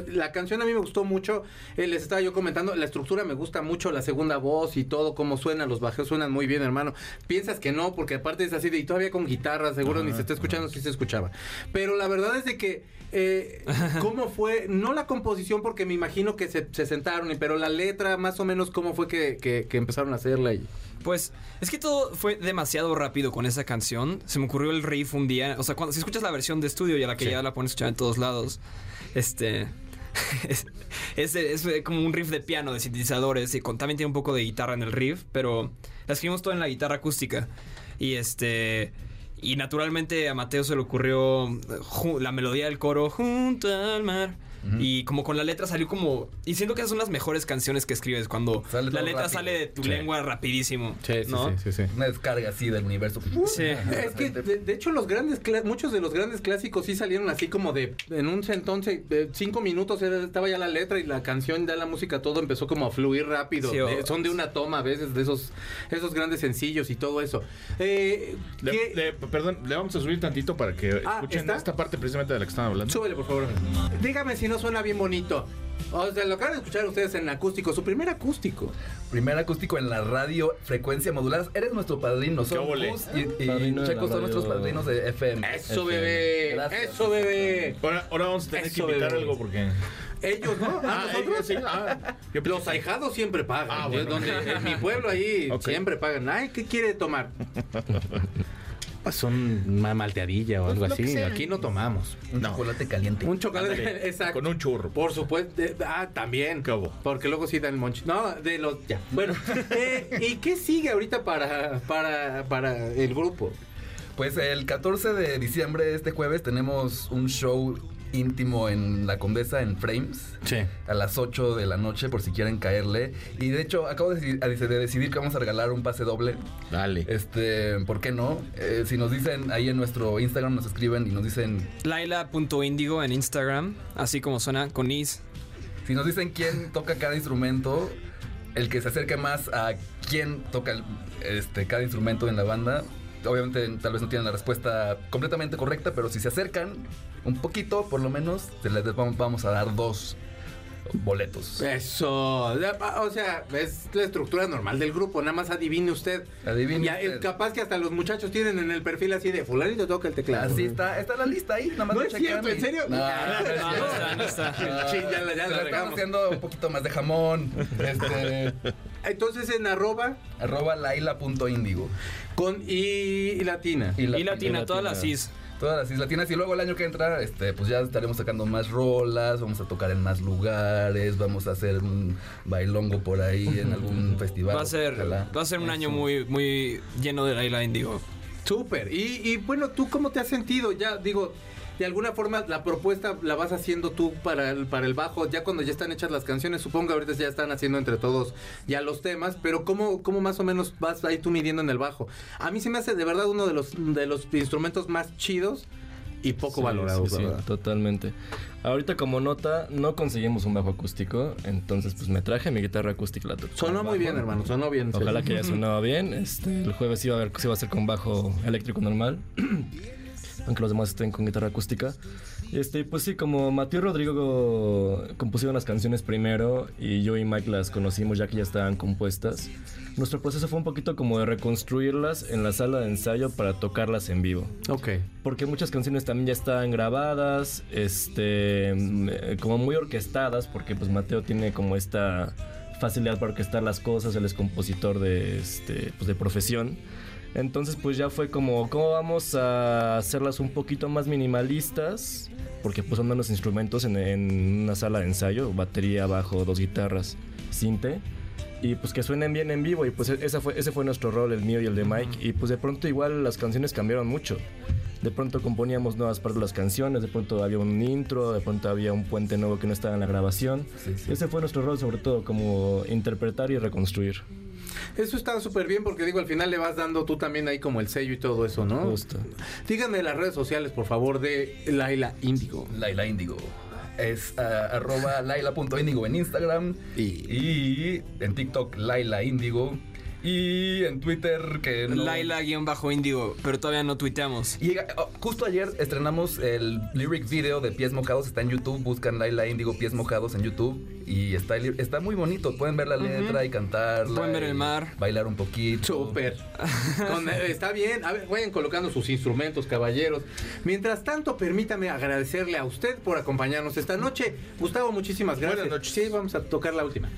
Speaker 2: la canción a mí me gustó mucho. Eh, les estaba yo comentando, la estructura me gusta mucho, la segunda voz y todo, cómo suena, los bajos suenan muy bien, hermano. Piensas que no, porque aparte es así de, y todavía con guitarra, seguro ni se está escuchando, sí se escuchaba. Pero la verdad es de que, eh, [laughs] ¿cómo fue? No la composición, porque me imagino que se, se sentaron, pero la letra, más o menos, ¿cómo fue que, que- que empezaron a hacerla? Y...
Speaker 3: Pues es que todo fue demasiado rápido con esa canción. Se me ocurrió el riff un día. O sea, cuando si escuchas la versión de estudio y a la que ya la pones escuchar en todos lados, este. [laughs] Es, es- es como un riff de piano, de sintetizadores, y con, también tiene un poco de guitarra en el riff, pero la escribimos todo en la guitarra acústica. Y este. Y naturalmente a Mateo se le ocurrió eh, ju- la melodía del coro junto al mar. Y como con la letra salió como... Y siento que esas son las mejores canciones que escribes cuando
Speaker 7: Sale
Speaker 3: la letra
Speaker 7: rápido.
Speaker 3: sale de tu
Speaker 2: Sí.
Speaker 3: lengua rapidísimo. ¿no?
Speaker 2: sí, sí.
Speaker 7: Una descarga así del universo.
Speaker 3: Sí. [laughs]
Speaker 2: Es que, de, de hecho, los grandes, muchos de los grandes clásicos sí salieron así como de, en un entonces, de cinco minutos estaba ya la letra y la canción, ya la música, todo empezó como a fluir rápido.
Speaker 3: Sí, o-
Speaker 2: De- son de una toma a veces de esos, esos grandes sencillos y todo eso. Eh,
Speaker 4: Le-
Speaker 2: ¿qué-
Speaker 4: le- perdón, le vamos a subir tantito para que
Speaker 2: Ah,
Speaker 4: escuchen
Speaker 2: ¿está?
Speaker 4: esta parte precisamente de la que están hablando.
Speaker 2: Súbele, por favor. Dígame si no suena bien bonito. O sea, lo acaban de escuchar ustedes en acústico, su primer acústico.
Speaker 7: Primer acústico en la radio, frecuencia modulada. Eres nuestro padrino. Son? Gus y, y Checo son nuestros padrinos de FM.
Speaker 2: Eso,
Speaker 5: FM.
Speaker 2: bebé.
Speaker 7: Gracias.
Speaker 2: Eso, bebé.
Speaker 4: Ahora, ahora vamos a tener
Speaker 2: Eso,
Speaker 4: que invitar
Speaker 2: bebé.
Speaker 4: algo porque.
Speaker 2: Ellos, ¿no?
Speaker 4: Ah,
Speaker 2: Ah, nosotros.
Speaker 4: sí, ah,
Speaker 2: Los ahijados siempre pagan.
Speaker 4: Ah, bueno.
Speaker 2: donde, en mi pueblo ahí [laughs] siempre pagan. Ay, ¿qué quiere tomar? [laughs] Pues un una malteadilla o algo
Speaker 4: lo que
Speaker 2: así. Aquí no tomamos.
Speaker 7: Un
Speaker 4: No.
Speaker 7: chocolate caliente.
Speaker 2: Un chocolate,
Speaker 4: Ándale, [laughs]
Speaker 2: exacto.
Speaker 4: Con un churro.
Speaker 2: Por supuesto. de- ah, también.
Speaker 4: ¿Qué hubo?
Speaker 2: Porque luego sí dan el. No, de los. Ya. Bueno, [laughs] [laughs] eh, ¿y qué sigue ahorita para, para, para el grupo?
Speaker 7: Pues el 14 de diciembre, este jueves, tenemos un show íntimo en La Condesa, en Frames.
Speaker 2: Sí.
Speaker 7: A las 8 de la noche, por si quieren caerle. Y de hecho, acabo de, deci- de decidir que vamos a regalar un pase doble.
Speaker 4: Dale.
Speaker 7: Este, ¿por qué no? Eh, si nos dicen ahí en nuestro Instagram, nos escriben y nos dicen
Speaker 3: Laila.indigo en Instagram, así como suena con is.
Speaker 7: Si nos dicen quién toca cada instrumento, el que se acerque más a quién toca este, cada instrumento en la banda, obviamente tal vez no tienen la respuesta completamente correcta, pero si se acercan un poquito, por lo menos, les vamos a dar dos boletos.
Speaker 2: Eso. Ah, O sea, es la estructura normal del grupo. Nada más adivine usted.
Speaker 7: Adivine
Speaker 2: Ya,
Speaker 7: usted.
Speaker 2: es capaz que hasta los muchachos tienen en el perfil así de fulanito toca el teclado.
Speaker 7: Así está, está la lista ahí, nada más
Speaker 2: No es cierto,
Speaker 7: y-
Speaker 2: ¿en serio?
Speaker 7: No,
Speaker 2: Ah,
Speaker 7: no es
Speaker 3: No, está, no está.
Speaker 7: Ah,
Speaker 2: Sí, ya la- ya
Speaker 7: estamos haciendo un poquito más de jamón. Este, [laughs]
Speaker 2: Entonces en arroba
Speaker 7: arroba laila.indigo.
Speaker 2: con y latina.
Speaker 3: Y latina,
Speaker 5: latina.
Speaker 3: todas las is.
Speaker 7: Todas las islas latinas y luego el año que entra, este, pues ya estaremos sacando más rolas, vamos a tocar en más lugares, vamos a hacer un bailongo por ahí en algún festival.
Speaker 3: Va a ser,
Speaker 7: ojalá.
Speaker 3: va a ser un
Speaker 7: Eso.
Speaker 3: año muy, muy lleno de Laila Indigo.
Speaker 2: Súper. Y, y bueno, ¿tú cómo te has sentido? Ya digo, de alguna forma la propuesta la vas haciendo tú para el, para el bajo, ya cuando ya están hechas las canciones, supongo que ahorita ya están haciendo entre todos ya los temas, pero ¿cómo, cómo más o menos vas ahí tú midiendo en el bajo? A mí se me hace de verdad uno de los, de los instrumentos más chidos y poco
Speaker 5: Sí,
Speaker 2: valorados,
Speaker 5: sí, sí, totalmente. Ahorita como nota, no conseguimos un bajo acústico, entonces pues me traje mi guitarra acústica. La
Speaker 2: Sonó muy bien, hermano, sonó bien.
Speaker 5: Ojalá que haya [laughs] sonado bien. Este, el jueves iba a, ver, iba a hacer con bajo eléctrico normal. Aunque los demás estén con guitarra acústica. Este, pues sí, como Mateo y Rodrigo compusieron las canciones primero y yo y Mike las conocimos ya que ya estaban compuestas, nuestro proceso fue un poquito como de reconstruirlas en la sala de ensayo para tocarlas en vivo.
Speaker 2: Ok.
Speaker 5: Porque muchas canciones también ya estaban grabadas, este, eh, como muy orquestadas, porque pues Mateo tiene como esta facilidad para orquestar las cosas, él es compositor de, este, pues, de profesión. Entonces pues ya fue como, ¿cómo vamos a hacerlas un poquito más minimalistas? Porque pues son menos instrumentos en, en una sala de ensayo, batería, bajo, dos guitarras, cinte. Y pues que suenen bien en vivo y pues esa fue, ese fue nuestro rol, el mío y el de Mike. Y pues de pronto igual las canciones cambiaron mucho. De pronto componíamos nuevas partes de las canciones, de pronto había un intro, de pronto había un puente nuevo que no estaba en la grabación. Ese fue nuestro rol sobre todo, como interpretar y reconstruir.
Speaker 2: Eso está súper bien porque digo, al final le vas dando tú también ahí como el sello y todo eso, ¿no?
Speaker 5: Justo.
Speaker 2: Díganme las redes sociales, por favor, de Laila Índigo.
Speaker 7: Laila Índigo. Es ah, arroba [laughs] laila.índigo en Instagram
Speaker 2: Y-
Speaker 7: y en TikTok Laila Índigo y en Twitter que no...
Speaker 3: Laila-índigo, pero todavía no tuiteamos.
Speaker 7: Y oh, justo ayer estrenamos el lyric video de Pies Mojados, está en YouTube, buscan Laila Índigo Pies Mojados en YouTube y está, está muy bonito, pueden ver la letra y cantar.
Speaker 3: Pueden ver el mar.
Speaker 7: Bailar un poquito.
Speaker 2: Súper. [laughs] Eh, está bien. A ver, vayan colocando sus instrumentos, caballeros. Mientras tanto, permítame agradecerle a usted por acompañarnos esta noche. Gustavo, muchísimas gracias.
Speaker 4: Buenas noches.
Speaker 2: Sí, vamos a tocar la última.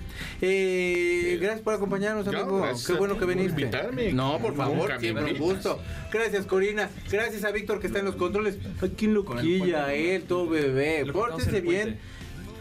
Speaker 2: Eh, gracias por acompañarnos,
Speaker 4: No,
Speaker 2: amigo. Qué bueno que
Speaker 4: por
Speaker 2: viniste.
Speaker 4: invitarme.
Speaker 2: No, por favor, siempre un gusto. Gracias, Corina. Gracias a Víctor que está en los controles. Ay, ¿Quién lo quilla? Él, todo bebé.
Speaker 3: Puente.
Speaker 2: bien.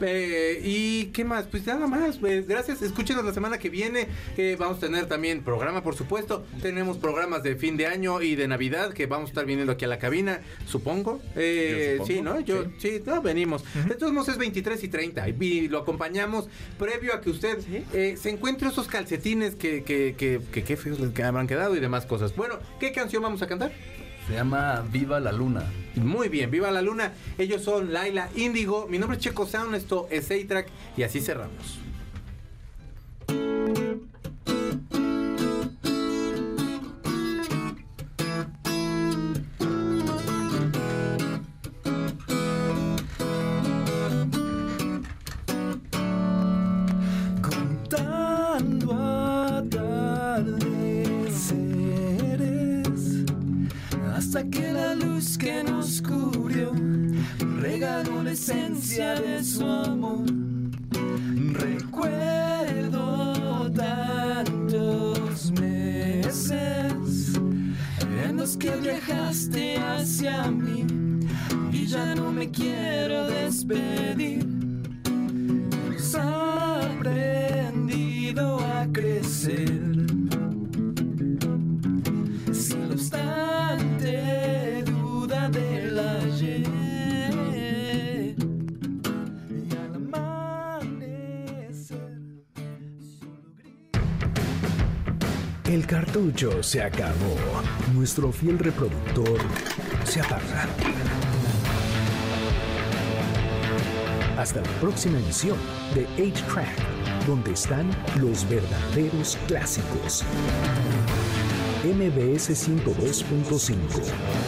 Speaker 2: Eh, ¿Y qué más? Pues nada más. pues, gracias. Escúchenos la semana que viene. eh, vamos a tener también programa, por supuesto. Tenemos programas de fin de año y de Navidad que vamos a estar viniendo aquí a la cabina, supongo. Eh,
Speaker 4: supongo,
Speaker 2: Sí, ¿no? Yo, sí, no, venimos. Entonces, no es 23 y 30. Y lo acompañamos previo a que usted eh, se encuentre esos calcetines que, que, que, que qué feos les habrán quedado y demás cosas. Bueno, ¿qué canción vamos a cantar?
Speaker 7: Se llama Viva la Luna.
Speaker 2: Muy bien, viva la luna. Ellos son Laila Índigo. Mi nombre es Checo Sound, esto es A-Track y así cerramos.
Speaker 1: Se acabó. Nuestro fiel reproductor se apaga. Hasta la próxima emisión de 8-Track, donde están los verdaderos clásicos. MBS 102.5